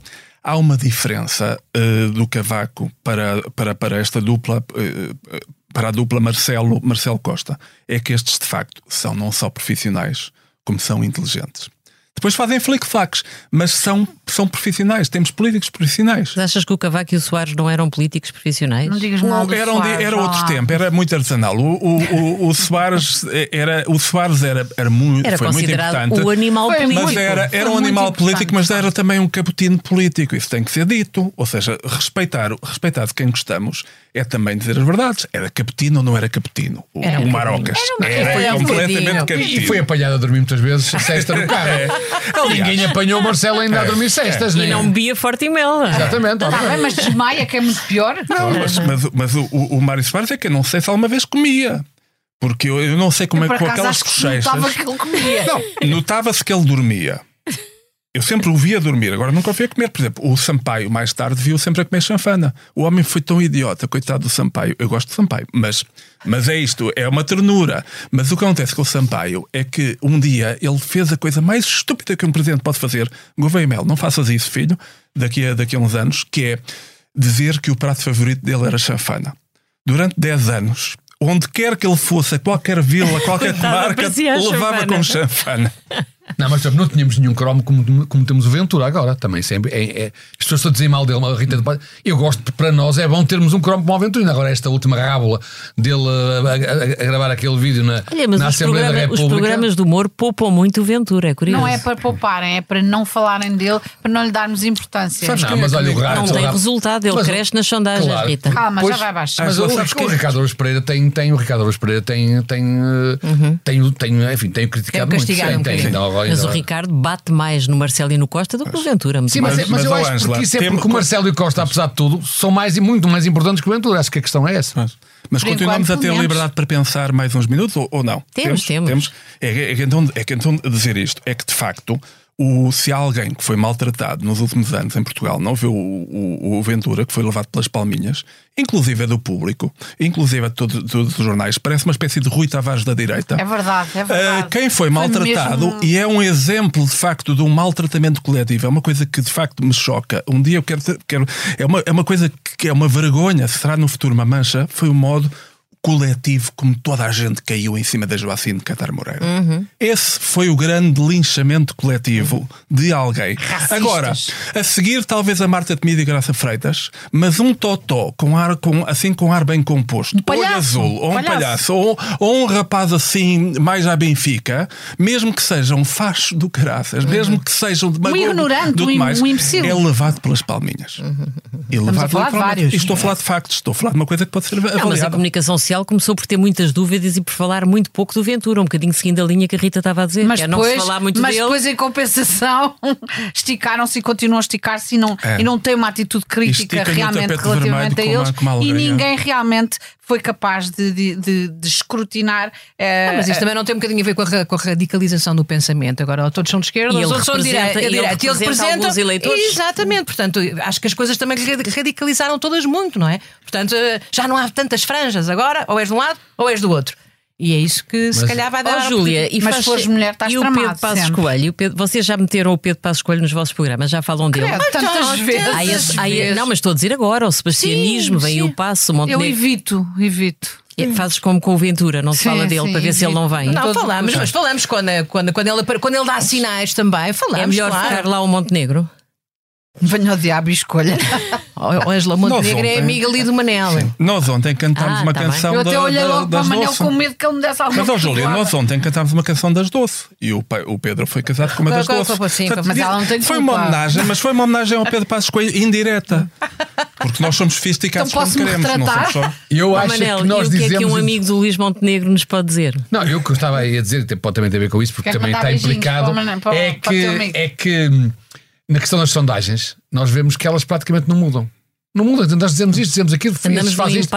há uma diferença ah, do Cavaco para, para, para esta dupla. ah, para a dupla Marcelo, Marcelo Costa, é que estes de facto são não só profissionais, como são inteligentes. Depois fazem flick-flacks, mas são, são profissionais. Temos políticos profissionais. Mas achas que o Cavaco e o Soares não eram políticos profissionais? Não digas mal era, um Soares, era outro lá. tempo, era muito artesanal. O, o, o, o Soares era, o Soares era, era, muito, Era foi muito considerado importante. o animal Foi político. Mas era, era um muito animal importante. político, mas era também um caputino político. Isso tem que ser dito. Ou seja, respeitar, respeitar de quem gostamos é também dizer as verdades. Era caputino ou não era caputino? O, Era o Marocas. Era Era, completamente um caputino. E foi apanhado a dormir muitas vezes, sexta no carro. Ninguém apanhou o Marcelo ainda a dormir cestas, E nem não bebia forte e mel. Exatamente, Tá obviamente. bem, mas desmaia, que é muito pior. Não, mas, mas, mas o, o, o Mário Soares é que eu não sei se alguma vez comia. Porque eu, eu não sei como Eu, é que com aquelas acho que se notava bochechas. que ele comia. Não, notava-se que ele dormia. Eu sempre o via dormir, agora nunca o via comer. Por exemplo, o Sampaio, mais tarde, viu sempre a comer chanfana. O homem foi tão idiota, coitado do Sampaio. Eu gosto de Sampaio, mas, mas é isto, é uma ternura. Mas o que acontece com o Sampaio é que um dia ele fez a coisa mais estúpida que um presidente pode fazer. Gouveia Mel, não faças isso, filho, daqui a, daqui a uns anos, que é dizer que o prato favorito dele era chanfana. Durante 10 anos, onde quer que ele fosse, a qualquer vila, a qualquer Coitado, comarca, a levava chanfana. com chanfana. Não, mas não tínhamos nenhum cromo como, como temos o Ventura agora. Também sempre. É, é- as pessoas estão a dizer mal dele, uma Rita de Paz. Eu gosto, para nós é bom termos um cromo como o Ventura. Agora, esta última rábula dele a, a- a gravar aquele vídeo na, Olha, mas na os, Assembleia da programa- os República. programas de humor poupam muito o Ventura, é curioso. Não é para pouparem, é para não falarem dele, para não lhe darmos importância. Sabes Não, é mas que olha, o. Não o tem resultado, ele Mas- cresce nas sondagens, Claro. Rita. Calma, Pois, já vai baixar. Mas o, sabes o que- Ricardo Alves Pereira tem, tem, o Ricardo Alves Pereira tem, tem, eh, tem, tem, enfim, tem criticado Tem muito. Sim, um tem, Mas o Ricardo bate mais no Marcelo e no Costa do que no Ventura. Sim, mas, é- mas Mas, eu acho Ângela, porque isso é porque o Marcelo e o Costa, apesar de tudo, são mais e muito mais importantes que o Ventura. Acho que a questão é essa. Mas, mas continuamos enquanto, a ter menos. liberdade para pensar mais uns minutos ou, ou não? Temos, temos. É, que- é que então, é que então dizer isto é que de facto O, se há alguém que foi maltratado nos últimos anos em Portugal, não viu o, o, o Ventura, que foi levado pelas palminhas, inclusive é do público, inclusive é de todos, todos os jornais, parece uma espécie de Rui Tavares da direita. É verdade, é verdade. Uh, quem foi maltratado mesmo- e é um exemplo de facto de um maltratamento coletivo, é uma coisa que de facto me choca. Um dia eu quero, quero é, uma, é uma coisa que é uma vergonha, será no futuro uma mancha, foi o modo coletivo como toda a gente caiu em cima da Joacine de Catar Moreira. Esse foi o grande linchamento coletivo de alguém. Agora, a seguir talvez a Marta Temido e Graça Freitas, mas um totó com ar com, assim com ar bem composto, olho palhaço, azul, ou um palhaço. ou, ou um rapaz assim mais à Benfica, mesmo que seja um facho do caraças, mesmo que seja um demagogo ignorante, do um demais, um imbecil. é levado pelas palminhas. E levado a falar de vários. E estou a falar de factos, estou a falar de uma coisa que pode ser Não, mas a avaliada. comunicação social começou por ter muitas dúvidas e por falar muito pouco do Ventura, um bocadinho seguindo a linha que a Rita estava a dizer, Mas que é não se depois, falar muito mas dele. depois, em compensação, esticaram-se e continuam a esticar-se e não, É. e não têm uma atitude crítica realmente relativamente a eles. e é. ninguém realmente foi capaz de, de, de- de escrutinar. eh, Ah, mas isto também não tem um bocadinho a ver com a, com a radicalização do pensamento. Agora, todos são de esquerda, E os ele outros são de direita. e ele direita. representa alguns eleitores. Exatamente. Portanto, acho que as coisas também rad- radicalizaram todas muito, não é? Portanto, eh, já não há tantas franjas agora, ou és de um lado ou és do outro. E é isso que se Mas- calhar vai dar. Ó, Júlia, e Mas faz- se fores mulher, estás e o Pedro Passos. Coelho, o Pedro- vocês já meteram o Pedro Passos Coelho nos vossos programas, já falam dele. Credo, tantas vezes. Há esse- há e- não, mas estou a dizer agora, o sebastianismo, Sim, vem sim. o Passo, o Eu Montenegro. evito, evito. É, Fazes como com o Ventura, não se Sim, fala dele sim, para ver se ele não vem. Não, falamos, mas falamos quando, quando, quando, ele, quando ele dá sinais também. Falamos, É melhor claro. ficar lá o Montenegro. Venha ao diabo e escolha. O Ângela Montenegro é amiga ali do Manel. Nós ontem cantámos Ah, uma tá bem. canção Eu até da, olhei da, logo para o Manel doce. com medo que ele me desse alguma Mas, ó, Júlia, nós ontem cantámos uma canção das doce e o, pai- o Pedro foi casado com uma das com- doce. com- sim, Portanto, mas ela não tem foi culpa. uma homenagem, mas foi uma homenagem ao Pedro Passos Coelho indireta. Porque nós somos sofisticados Então quando queremos, não somos retratar? só. Eu Ó, acho Manel, que nós e o que é que dizemos. um amigo do Luís Montenegro nos pode dizer? Não, eu que eu estava aí a dizer, tem- pode também ter a ver com isso, porque Quero também está implicado. para o Mané- para o- é, para teu que, é que na questão das sondagens, nós vemos que elas praticamente não mudam. Não mudam, então nós dizemos isto, dizemos aquilo, Andamos estes fazem no isto.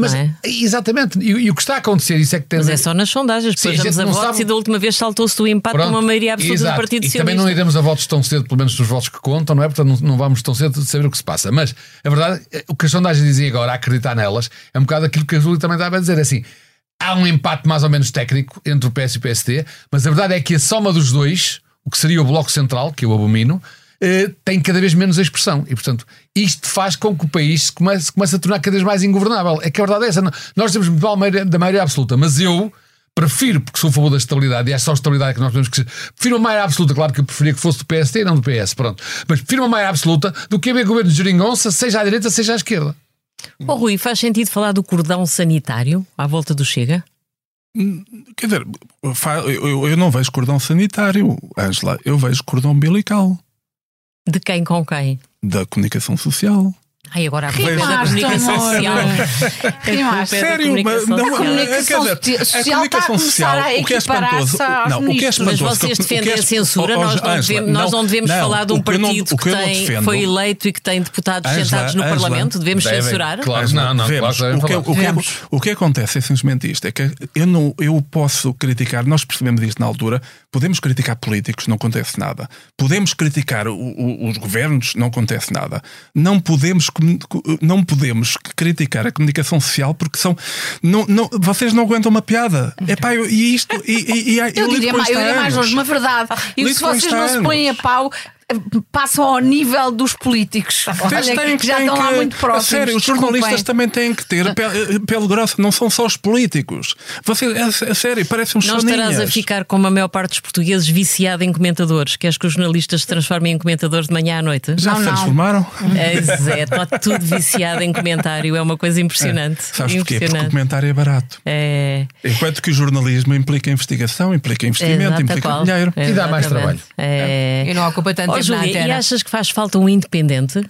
Mas, não é? Exatamente, e, e o que está a acontecer, isso é que tem Mas é só nas sondagens, Sim, depois a vamos a não votos sabe- e da última vez saltou-se do empate Pronto, uma maioria absoluta exato. do Partido E Socialista. também não iremos a votos tão cedo, pelo menos nos votos que contam, não é? Portanto, não, não vamos tão cedo saber o que se passa. Mas a verdade, é- o que as sondagens dizem agora, a acreditar nelas, é um bocado aquilo que a Júlia também estava a dizer. É assim, há um empate mais ou menos técnico entre o PS e o PSD, mas a verdade é que a soma dos dois, o que seria o Bloco Central, que eu abomino, eh, tem cada vez menos expressão. E, portanto, isto faz com que o país se comece, se comece a tornar cada vez mais ingovernável. É que a verdade é essa. Não- Nós temos mal maioria- da maioria absoluta, mas eu prefiro, porque sou a favor da estabilidade, e é só a estabilidade que nós temos que. Prefiro uma maioria absoluta, claro que eu preferia que fosse do PSD e não do PS, pronto. Mas prefiro uma maioria absoluta do que haver governo de geringonça, seja à direita, seja à esquerda. Oh, Rui, faz sentido falar do cordão sanitário à volta do Chega? Quer dizer, eu, não vejo cordão sanitário, Ângela, eu vejo cordão umbilical De quem com quem? da comunicação social. Ai, agora a culpa é da comunicação amor. social. Rimaste. É Sério, mas não. A comunicação quer dizer, social a comunicação a social, a o que é espantoso, não, o que é ministros. Mas espantoso, vocês é defendem a esp- censura, Oh, oh, nós, não Ângela, devemos, nós não devemos não, falar de um não- partido que não tem, defendo- foi eleito e que tem deputados Ângela, sentados no Ângela, Parlamento. Devemos devem, censurar? claro. Não, não, devemos. claro o, que, falar. o, que, o que acontece é simplesmente isto: é que eu, não, eu posso criticar, nós percebemos isto na altura, podemos criticar políticos, não acontece nada. Podemos criticar o- os governos, não acontece nada. Não podemos, não podemos criticar a comunicação social porque são. Não, não, vocês não aguentam uma piada. Epá, eu, e isto. E, e, e, Eu lido diria, mais, eu diria mais longe, uma verdade. E se vocês não se põem a pau, passam ao nível dos políticos. Olha, Têm- que já estão lá que- muito a próximos. Sério, os jornalistas também têm que ter pele, pele grossa, não são só os políticos. Você, é, é sério, parecem uns Não estarás a ficar como a maior parte dos portugueses viciada em comentadores. Queres que os jornalistas se transformem em comentadores de manhã à noite? Já Não, se não. transformaram? Pois é, está tudo viciado em comentário. É uma coisa impressionante. Sabes porquê? Porque o impressionante. comentário é barato. É, Enquanto que o jornalismo implica investigação, implica investimento, exato, implica qual. dinheiro. E dá mais trabalho. É. E não ocupa tanto e achas que faz falta um independente?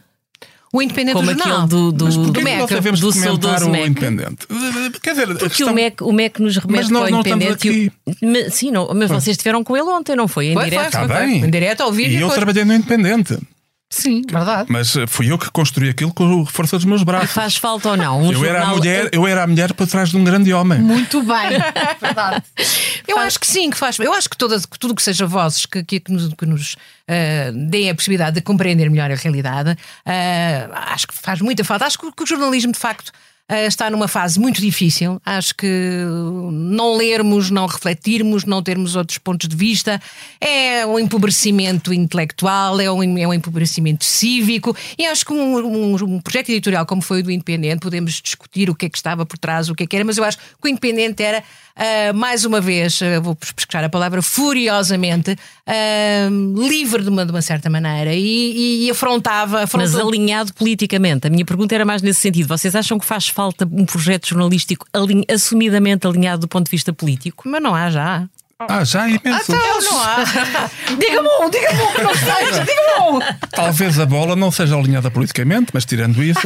O independente Como do jornal. do, do, Mas do que nós MEC, devemos do comentar o MEC? independente? Quer dizer, Porque questão- o, MEC, o MEC nos remete Mas nós para o não estamos independente. e o- Mas, sim, não, mas vocês estiveram com ele ontem, não foi? Em Foi, foi, direto? Está foi, foi. bem. Em direto ao vídeo. E eu depois- trabalhei no Independente. Sim, verdade. Mas eh, fui eu que construí aquilo com a força dos meus braços. Faz falta ou não? Um Eu era, a jornal- mulher, eu era a mulher por trás de um grande homem. Muito bem. verdade. Eu acho que sim, que faz. Eu acho que toda, tudo que seja vozes que, que, que nos, que nos ah, deem a possibilidade de compreender melhor a realidade, ah, acho que faz muita falta. Acho que, que o jornalismo, de facto. Ah, Está numa fase muito difícil. Acho que não lermos, não refletirmos, não termos outros pontos de vista é um empobrecimento intelectual, é um, é um empobrecimento cívico. E acho que um, um- um projeto editorial como foi o do Independente, podemos discutir o que é que estava por trás, o que é que era, mas eu acho que o Independente era, ah, mais uma vez, ah, vou pesquisar a palavra, furiosamente ah, livre de uma, de uma certa maneira e, e- e afrontava. Mas alinhado politicamente. A minha pergunta era mais nesse sentido. Vocês acham que faz falta um projeto jornalístico alin- assumidamente alinhado do ponto de vista político? Mas não há já. Ah, já há imenso. Então, não há. diga-me um, diga-me um que não seja, diga-me um. Talvez a bola não seja alinhada politicamente, mas tirando isso,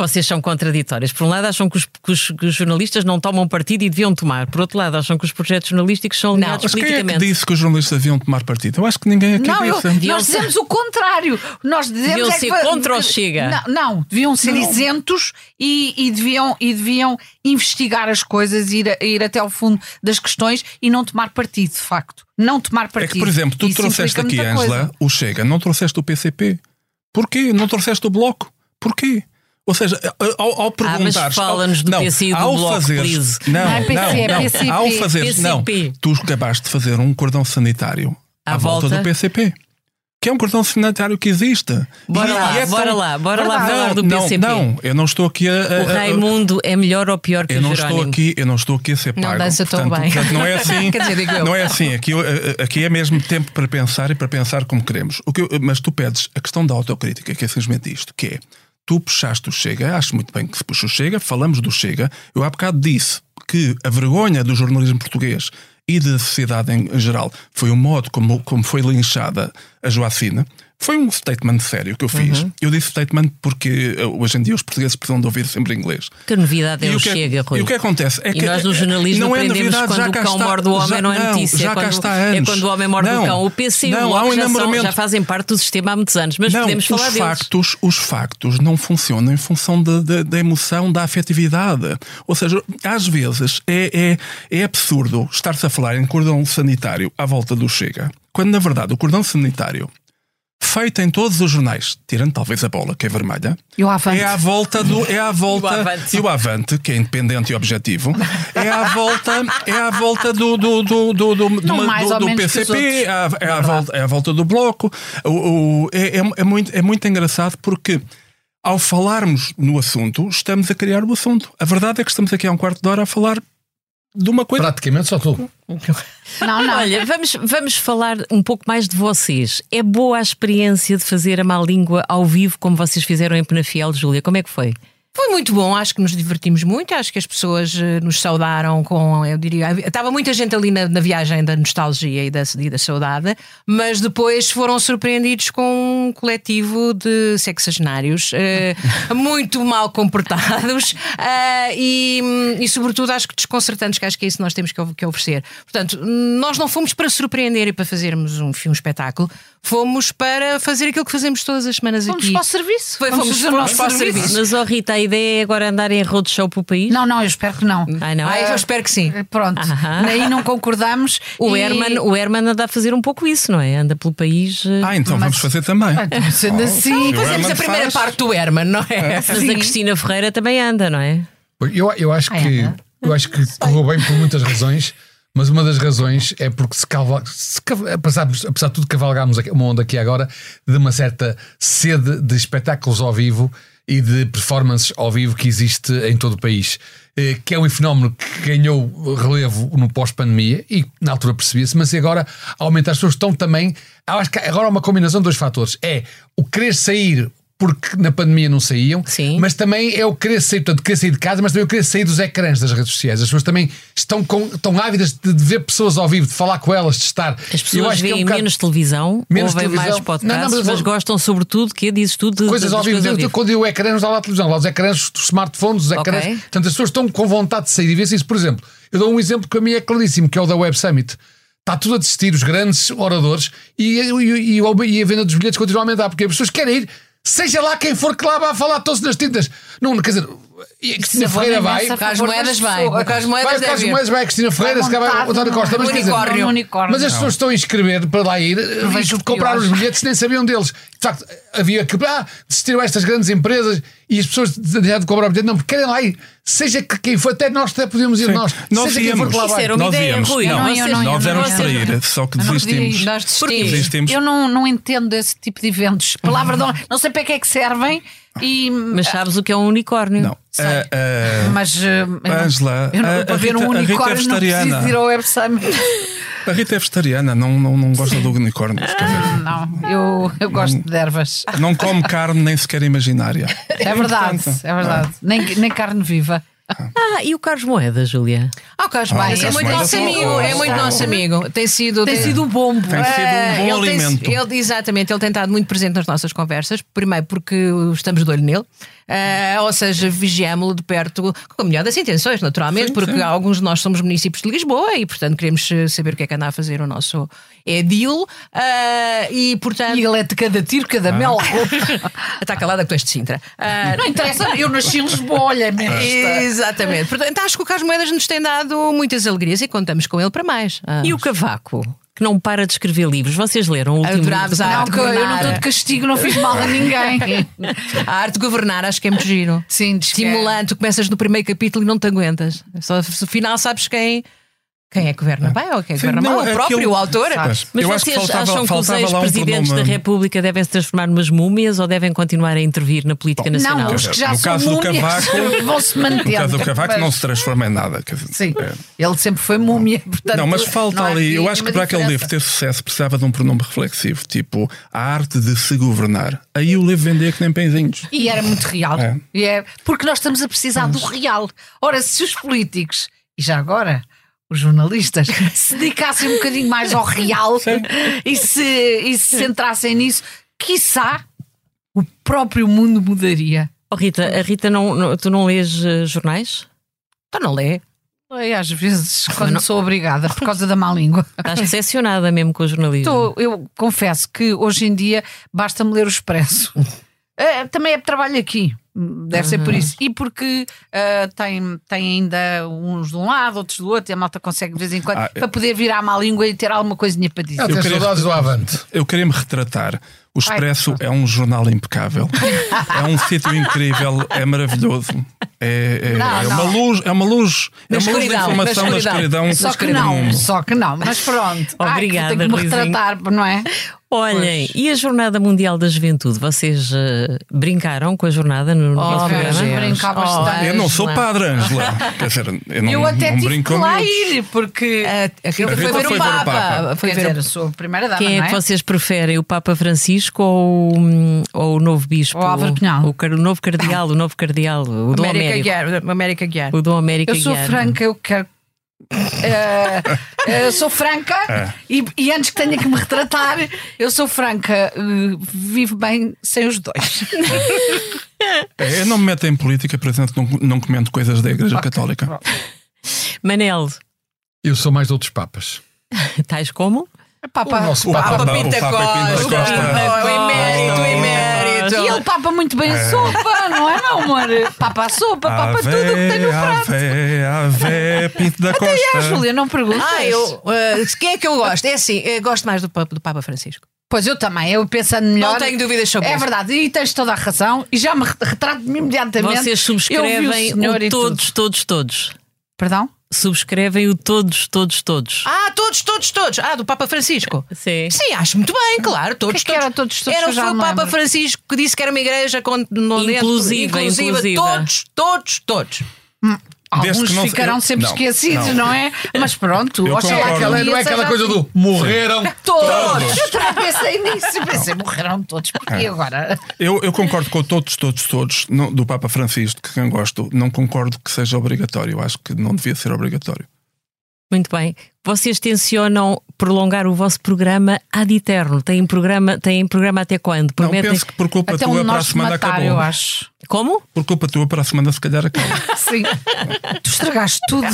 Vocês são contraditórias. Por um lado, acham que os, que os- que os jornalistas não tomam partido e deviam tomar. Por outro lado, acham que os projetos jornalísticos são alinhados mas quem é que politicamente. disse que os jornalistas deviam tomar partido? Eu acho que ninguém aqui Não, eu- disse. nós dizemos o contrário. Nós dizemos Deviam é que ser va- contra o Chega. Não, não, deviam ser isentos e, e deviam, e deviam investigar as coisas, ir, a- ir até ao fundo das questões e não tomar partido, de facto. Não tomar É partido. que, por exemplo, tu Isso trouxeste aqui, muita Ângela, coisa. o Chega, não trouxeste o PCP. Porquê? Não trouxeste o Bloco? Porquê? Ou seja, ao, ao perguntares... Ah, fala-nos ao- do não, PC e do ao Bloco, fazeres, please. Não, Não é PC, não, é não. Ao fazeres, não, tu acabaste de fazer um cordão sanitário à, À volta, volta? do PCP. Que é um cordão sanitário que existe. Bora E- lá, e é bora tão- lá, bora lá não, falar do não, PCP. Não, eu não estou aqui a... a- O a- Raimundo é melhor ou pior que eu o não Jerónimo? estou aqui, eu não estou aqui a ser Não pago. dança tão portanto, bem. portanto, não é assim. Quer dizer, digo eu. Não é assim. Aqui, aqui é mesmo tempo para pensar e para pensar como queremos. O que eu- mas tu pedes a questão da autocrítica, que é simplesmente isto, que é tu puxaste o Chega, acho muito bem que se puxa o Chega, falamos do Chega. Eu há bocado disse que a vergonha do jornalismo português e da sociedade em geral foi o modo como, como foi linchada a Joacina. Foi um statement sério que eu fiz. Uhum. Eu disse statement porque eh, hoje em dia os portugueses precisam de ouvir sempre inglês. Que novidade é o que é- Chega, Rui. e o que acontece é E que- nós no jornalismo não é aprendemos novidade, quando o cão está- morde o homem já- não é notícia. já é, cá está é anos. quando o homem morde Não, o cão. O PC e o Bloco um já, são- já fazem parte do sistema há muitos anos, mas não, podemos os falar deles. factos, os factos não funcionam em função da emoção, da afetividade. Ou seja, às vezes é, é, é absurdo estar-se a falar em cordão sanitário à volta do Chega, quando na verdade o cordão sanitário, feito em todos os jornais, tirando talvez a bola, que é vermelha, E o Avante? é à volta do. É à volta, E o Avante. e o Avante, que é independente e objetivo, é à volta, é à volta do, do, do, do, do, do, do- do PCP, é à, é à volta, é à volta do bloco. O, o- é, é, é muito, é muito engraçado porque. Ao falarmos no assunto, estamos a criar o assunto. A verdade é que estamos aqui há um quarto de hora a falar de uma coisa. Praticamente só tu. Não, não. Olha, vamos, vamos falar um pouco mais de vocês. É boa a experiência de fazer a má língua ao vivo, como vocês fizeram em Penafiel, Júlia? Como é que foi? Foi muito bom, acho que nos divertimos muito, acho que as pessoas eh, nos saudaram com, eu diria, estava muita gente ali na, na viagem da nostalgia e da, e da saudade, mas depois foram surpreendidos com um coletivo de sexagenários eh, muito mal comportados ah, e, e, sobretudo, acho que desconcertantes, que acho que é isso que nós temos que, que oferecer. Portanto, nós não fomos para surpreender e para fazermos um, um espetáculo, fomos para fazer aquilo que fazemos todas as semanas Vamos aqui. para o serviço. Foi- fomos- fazer o fomos nosso para o serviço. serviço. Mas, oh Rita, a ideia é agora andar em roadshow pelo país? Não, não, eu espero que não. Ai, não? Ah, eu espero que sim. Pronto, Aham. aí não concordamos. O e- Herman, o Herman anda a fazer um pouco isso, não é? Anda pelo país. eh, Ah, então Mas- vamos fazer também. Então, sendo assim, o Fazemos a primeira faz. parte do Herman, não é? Mas sim. a Cristina Ferreira também anda, não é? Eu, eu acho Ah, que é? eu acho que correu bem por muitas razões, mas uma das razões é porque se, calva, se cav- apesar, apesar de tudo cavalgámos uma onda aqui agora de uma certa sede de espetáculos ao vivo e de performances ao vivo que existe em todo o país. Eh, Que é um fenómeno que ganhou relevo no pós-pandemia e na altura percebia-se, mas agora aumenta. As pessoas estão também. Acho que agora há uma combinação de dois fatores: é o querer sair porque na pandemia não saíam, Sim. mas também é o querer sair, portanto, querer sair de casa, mas também o querer sair dos ecrãs das redes sociais. As pessoas também estão, com, estão ávidas de, ver pessoas ao vivo, de falar com elas, de estar. As Eu pessoas que é um veem bocado- menos televisão, Menos ouvem televisão. mais podcasts, Não, não, mas mas, eu- gostam sobretudo, que dizes tudo de, Coisas ao vivo. coisas Eu- Quando digo ecrã, não está lá a televisão, lá os ecrãs dos smartphones, os ecrãs. Ok. Portanto, as pessoas estão com vontade de sair e ver-se isso. Por exemplo, eu dou um exemplo que a mim é claríssimo, que é o da Web Summit. Está tudo a desistir, os grandes oradores, e, e, e, e a venda dos bilhetes continua a aumentar, porque as pessoas querem ir, seja lá quem for que lá vá falar todos nas tintas. Não, quer dizer, e a Cristina é Ferreira vai. O Carlos Moedas das vai. O Carlos Moedas Vai o Carlos. Moedas, vai a Cristina Ferreira, se calhar vai o António Costa. Mas, quer dizer, unicórnio. Unicórnio. mas as pessoas estão a inscrever para lá ir e comprar os bilhetes nem sabiam deles. De facto, havia que. Ah, desistiram estas grandes empresas e as pessoas deixaram de comprar o bilhete. Não, porque querem lá ir. Seja que quem for, até nós até podíamos ir Sim. nós. Nós seja quem for íamos. lá Nós ideia, íamos. Rui. Não, não, nós éramos para ir, só que desistimos. Nós desistimos. Desistimos. Eu não, não entendo esse tipo de eventos. Palavra de honra. Não sei para que é que servem. E, Mas sabes o que é um unicórnio? Não. Sei. Ah, ah, mas eh, eu não- eu não, para a ver Rita- um a Rita é unicórnio não vegetariana. preciso ir ao Web Summit. a Rita é vegetariana, não, não, não gosta do unicórnio. dizer, Não, eu, eu gosto de ervas. Não come carne nem sequer imaginária. É verdade, é verdade. Nem, nem carne viva. Ah, e o Carlos Moedas, Julia? Ah, o Carlos Ah, o é muito nosso é amigo, é muito nosso amigo. Tem sido, Tem sido um bombo. Tem sido um Ah, bom alimento. ele, exatamente, ele tem estado muito presente nas nossas conversas. Primeiro porque estamos de olho nele, ah, ou seja, vigiámo-lo de perto com a melhor das intenções, naturalmente, Sim, porque sim. alguns de nós somos municípios de Lisboa e, portanto, queremos eh, saber o que é que anda a fazer o nosso edil. ah, e, portanto. E ele é de cada tiro, cada mel. Está calada que tu és de Sintra. Ah, Não interessa, eu nasci em Lisboa, esta. Exatamente. Portanto, acho que o Carlos Moedas nos tem dado muitas alegrias e contamos com ele para mais. Ah. E o Cavaco, que não para de escrever livros? Vocês leram o último Adorámos a Não, arte que eu não estou de castigo, não fiz mal a ninguém. A arte de governar acho que é muito giro. Sim, é. Estimulante, tu começas no primeiro capítulo e não te aguentas. Só no final sabes quem, quem é que governa bem ou quem é que Sim, governa não, mal. O próprio aquilo- autor. Mas Mas eu acho que vocês faltava, acham que os um ex-presidentes da. República devem se transformar numas múmias ou devem continuar a intervir na política nacional? Não, os que já No são caso do múmias Cavaco- vão-se No manter. caso do Cavaco não se transforma em nada. quer dizer, Sim, é. ele sempre foi múmia. Portanto, Não, mas falta não ali. Eu acho que para aquele livro diferença. ter sucesso precisava de um pronome reflexivo, tipo a arte de se governar. Aí o livro vendia que nem pãezinhos. E era muito real. É. E é porque nós estamos a precisar do real. Ora, se os políticos, e já agora os jornalistas, se dedicassem um bocadinho mais ao real e se, e se centrassem nisso, quiçá o próprio mundo mudaria. Oh, Rita, a Rita não, não- tu não lês eh, jornais? Então não lê. E às vezes, quando sou obrigada, por causa da má língua. Estás decepcionada mesmo com o jornalismo. Tô- eu confesso que hoje em dia basta-me ler o Expresso. Eh, também é trabalho aqui, deve ser por isso. E porque eh, tem, tem ainda uns de um lado, outros do outro, e a malta consegue de vez em quando, Ah, para poder virar à má língua e ter alguma coisinha para dizer. Eu tenho queria- do Avante. Eu queria me retratar. O Expresso é um jornal impecável. é um sítio incrível, é maravilhoso. É, é- Não, é uma não. luz, é uma luz, é uma luz de informação na da escuridão. Só que não, só que não, mas pronto. Ai, que Obrigada, tenho que me retratar, não é? Olhem, e a Jornada Mundial da Juventude? Vocês eh, brincaram com a jornada no, Oh. Brincar bastante. Eu não sou padre, Ângela. Quer dizer, eu não, Eu até não tive que lá ir, porque. A, a Rita A foi ver foi o o Papa. Papa. Foi ver dizer, o eu sou a primeira dama, Quem é não que vocês preferem, o Papa Francisco ou, hum, ou o novo bispo? Ou Álvaro Cunhal. O, o novo cardeal, o novo cardeal, o Dom América Américo. Guiar. América Guiar. O Dom América Eu sou Guiar. franca, eu quero. Eh, eu sou franca e, e antes que tenha que me retratar, eu sou franca, eh, vivo bem sem os dois. É, Eu não me meto em política, por exemplo, não, não comento coisas da Igreja Católica. Manel, Eu sou mais de outros papas. tais como? Papa, O nosso O Papa. Papa, Papa o Pinta Papa Pinta Costa. Costa. O emérito, o. E ele papa muito bem a sopa, não é, não, amor? Papa a sopa, papa tudo o que tem no prato. Ave, ave, Pinto da Até a Costa. Júlia, não perguntas? Ah, eu. eh, quem é que eu gosto? É assim, eu gosto mais do Papa, do Papa Francisco. Pois eu também, eu pensando melhor. Não tenho dúvidas sobre É isso. verdade, e tens toda a razão, e já me retrato-me imediatamente. Vocês Eu vi subscrevem o senhor o e todos, tudo. todos, todos. Perdão? Subscrevem o todos, todos, todos. Ah, todos, todos, todos. Ah, do Papa Francisco. Sim. Sim, acho muito bem, claro. Todos, que é que era todos, todos, Era foi o Papa lembro. Francisco que disse que era uma igreja com, no dentro- Inclusiva, inclusiva. Todos, todos, todos. Alguns ficarão eu- sempre não, esquecidos, não. não. é? Mas pronto, Eu oxalá que um não é aquela coisa do morreram. Todos! Eu também pensei nisso. Pensei, morreram todos. Porque agora? Eu, eu concordo com todos, todos, todos do Papa Francisco, que quem gosto, não concordo que seja obrigatório. Eu acho que não devia ser obrigatório. Muito bem. Vocês tencionam prolongar o vosso programa ad eterno? Têm programa, têm programa até quando? Não Prometem- penso que por culpa Até tua um para a nós semana matar, acabou. eu acho. Como? Por culpa tua para a semana se calhar acaba. Sim. tu estragaste tudo.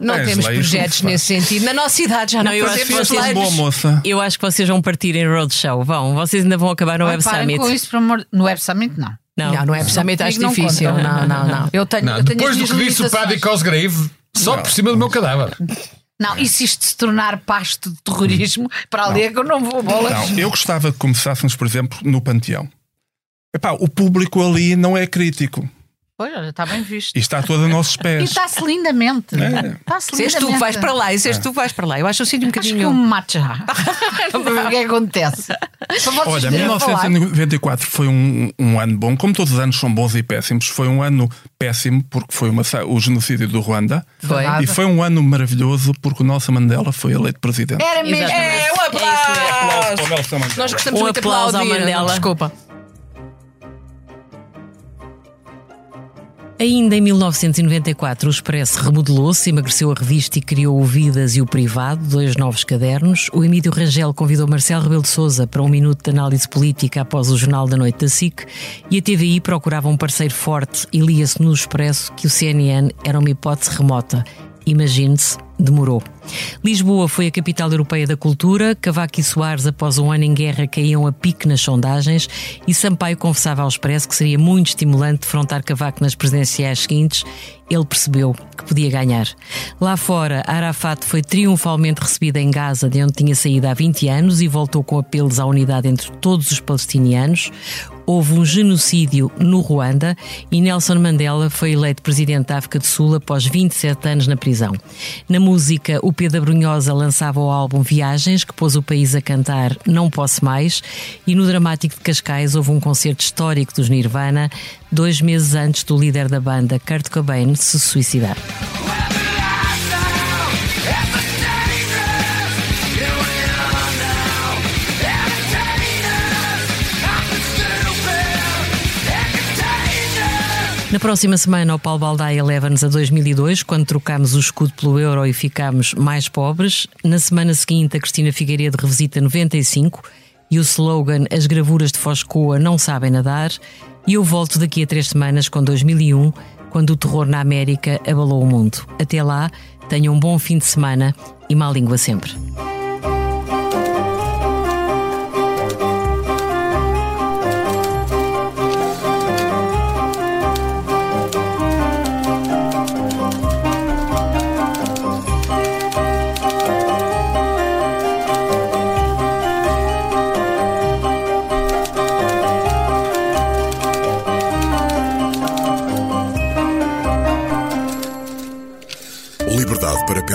Não É, temos isso projetos não se nesse sentido. Na nossa idade já não, Não, eu acho que vocês-. Boa moça. Eu acho que vocês vão partir em roadshow. Vão, vocês ainda vão acabar no Web Summit. com isso, por amor. No Web Summit, não. Não. Não, não é precisamente acho não difícil. conta. Não, não, não. Eu tenho, Não, eu tenho depois do que disse o padre Cosgrave, só por cima do meu cadáver. Não, e se isto se tornar pasto de terrorismo, para ali é que eu não vou bolas. Não, eu gostava que começássemos, por exemplo, no Panteão. Epá, o público ali não é crítico Pois, olha, está bem visto. e está todo a nossos E pés. está-se lindamente. É. Está-se Se és tu que vais lindamente. para lá, e se és tu que vais para lá. Eu acho o sítio um Acho que bocadinho. eu me mato já. O que é que acontece. Olha, verem a falar. 1994 foi um, um ano bom, como todos os anos são bons e péssimos. Foi um ano péssimo porque foi uma o genocídio do Ruanda. Foi. E foi um ano maravilhoso porque o Nelson Mandela foi eleito presidente. Era mesmo. É, um aplauso! Aplausos para o Nelson Mandela. Nós gostamos Um muito de aplauso aplaudir. Mandela. Desculpa. Ainda em 1994, o Expresso remodelou-se, emagreceu a revista e criou o Vidas e o Privado, dois novos cadernos. O Emílio Rangel convidou Marcelo Rebelo de Sousa para um minuto de análise política após o Jornal da Noite da SIC e a TVI procurava um parceiro forte e lia-se no Expresso que o CNN era uma hipótese remota. Imagine-se, demorou. Lisboa foi a capital europeia da cultura, Cavaco e Soares, após um ano em guerra, caíam a pique nas sondagens e Sampaio confessava ao Expresso que seria muito estimulante defrontar Cavaco nas presidenciais seguintes. Ele percebeu que podia ganhar. Lá fora, Arafat foi triunfalmente recebida em Gaza, de onde tinha saído há 20 anos, e voltou com apelos à unidade entre todos os palestinianos. Houve um genocídio no Ruanda e Nelson Mandela foi eleito presidente da África do Sul após 27 anos na prisão. Na música, o Pedro Brunhosa lançava o álbum Viagens, que pôs o país a cantar Não Posso Mais, e no Dramático de Cascais houve um concerto histórico dos Nirvana, dois meses antes do líder da banda, Kurt Cobain, se suicidar. Na próxima semana, o Paulo Baldaia leva-nos a 2002, quando trocámos o escudo pelo euro e ficámos mais pobres. Na semana seguinte, a Cristina Figueiredo revisita 95 e o slogan As gravuras de Foscoa não sabem nadar. E eu volto daqui a três semanas com 2001, quando o terror na América abalou o mundo. Até lá, tenham um bom fim de semana e má língua sempre.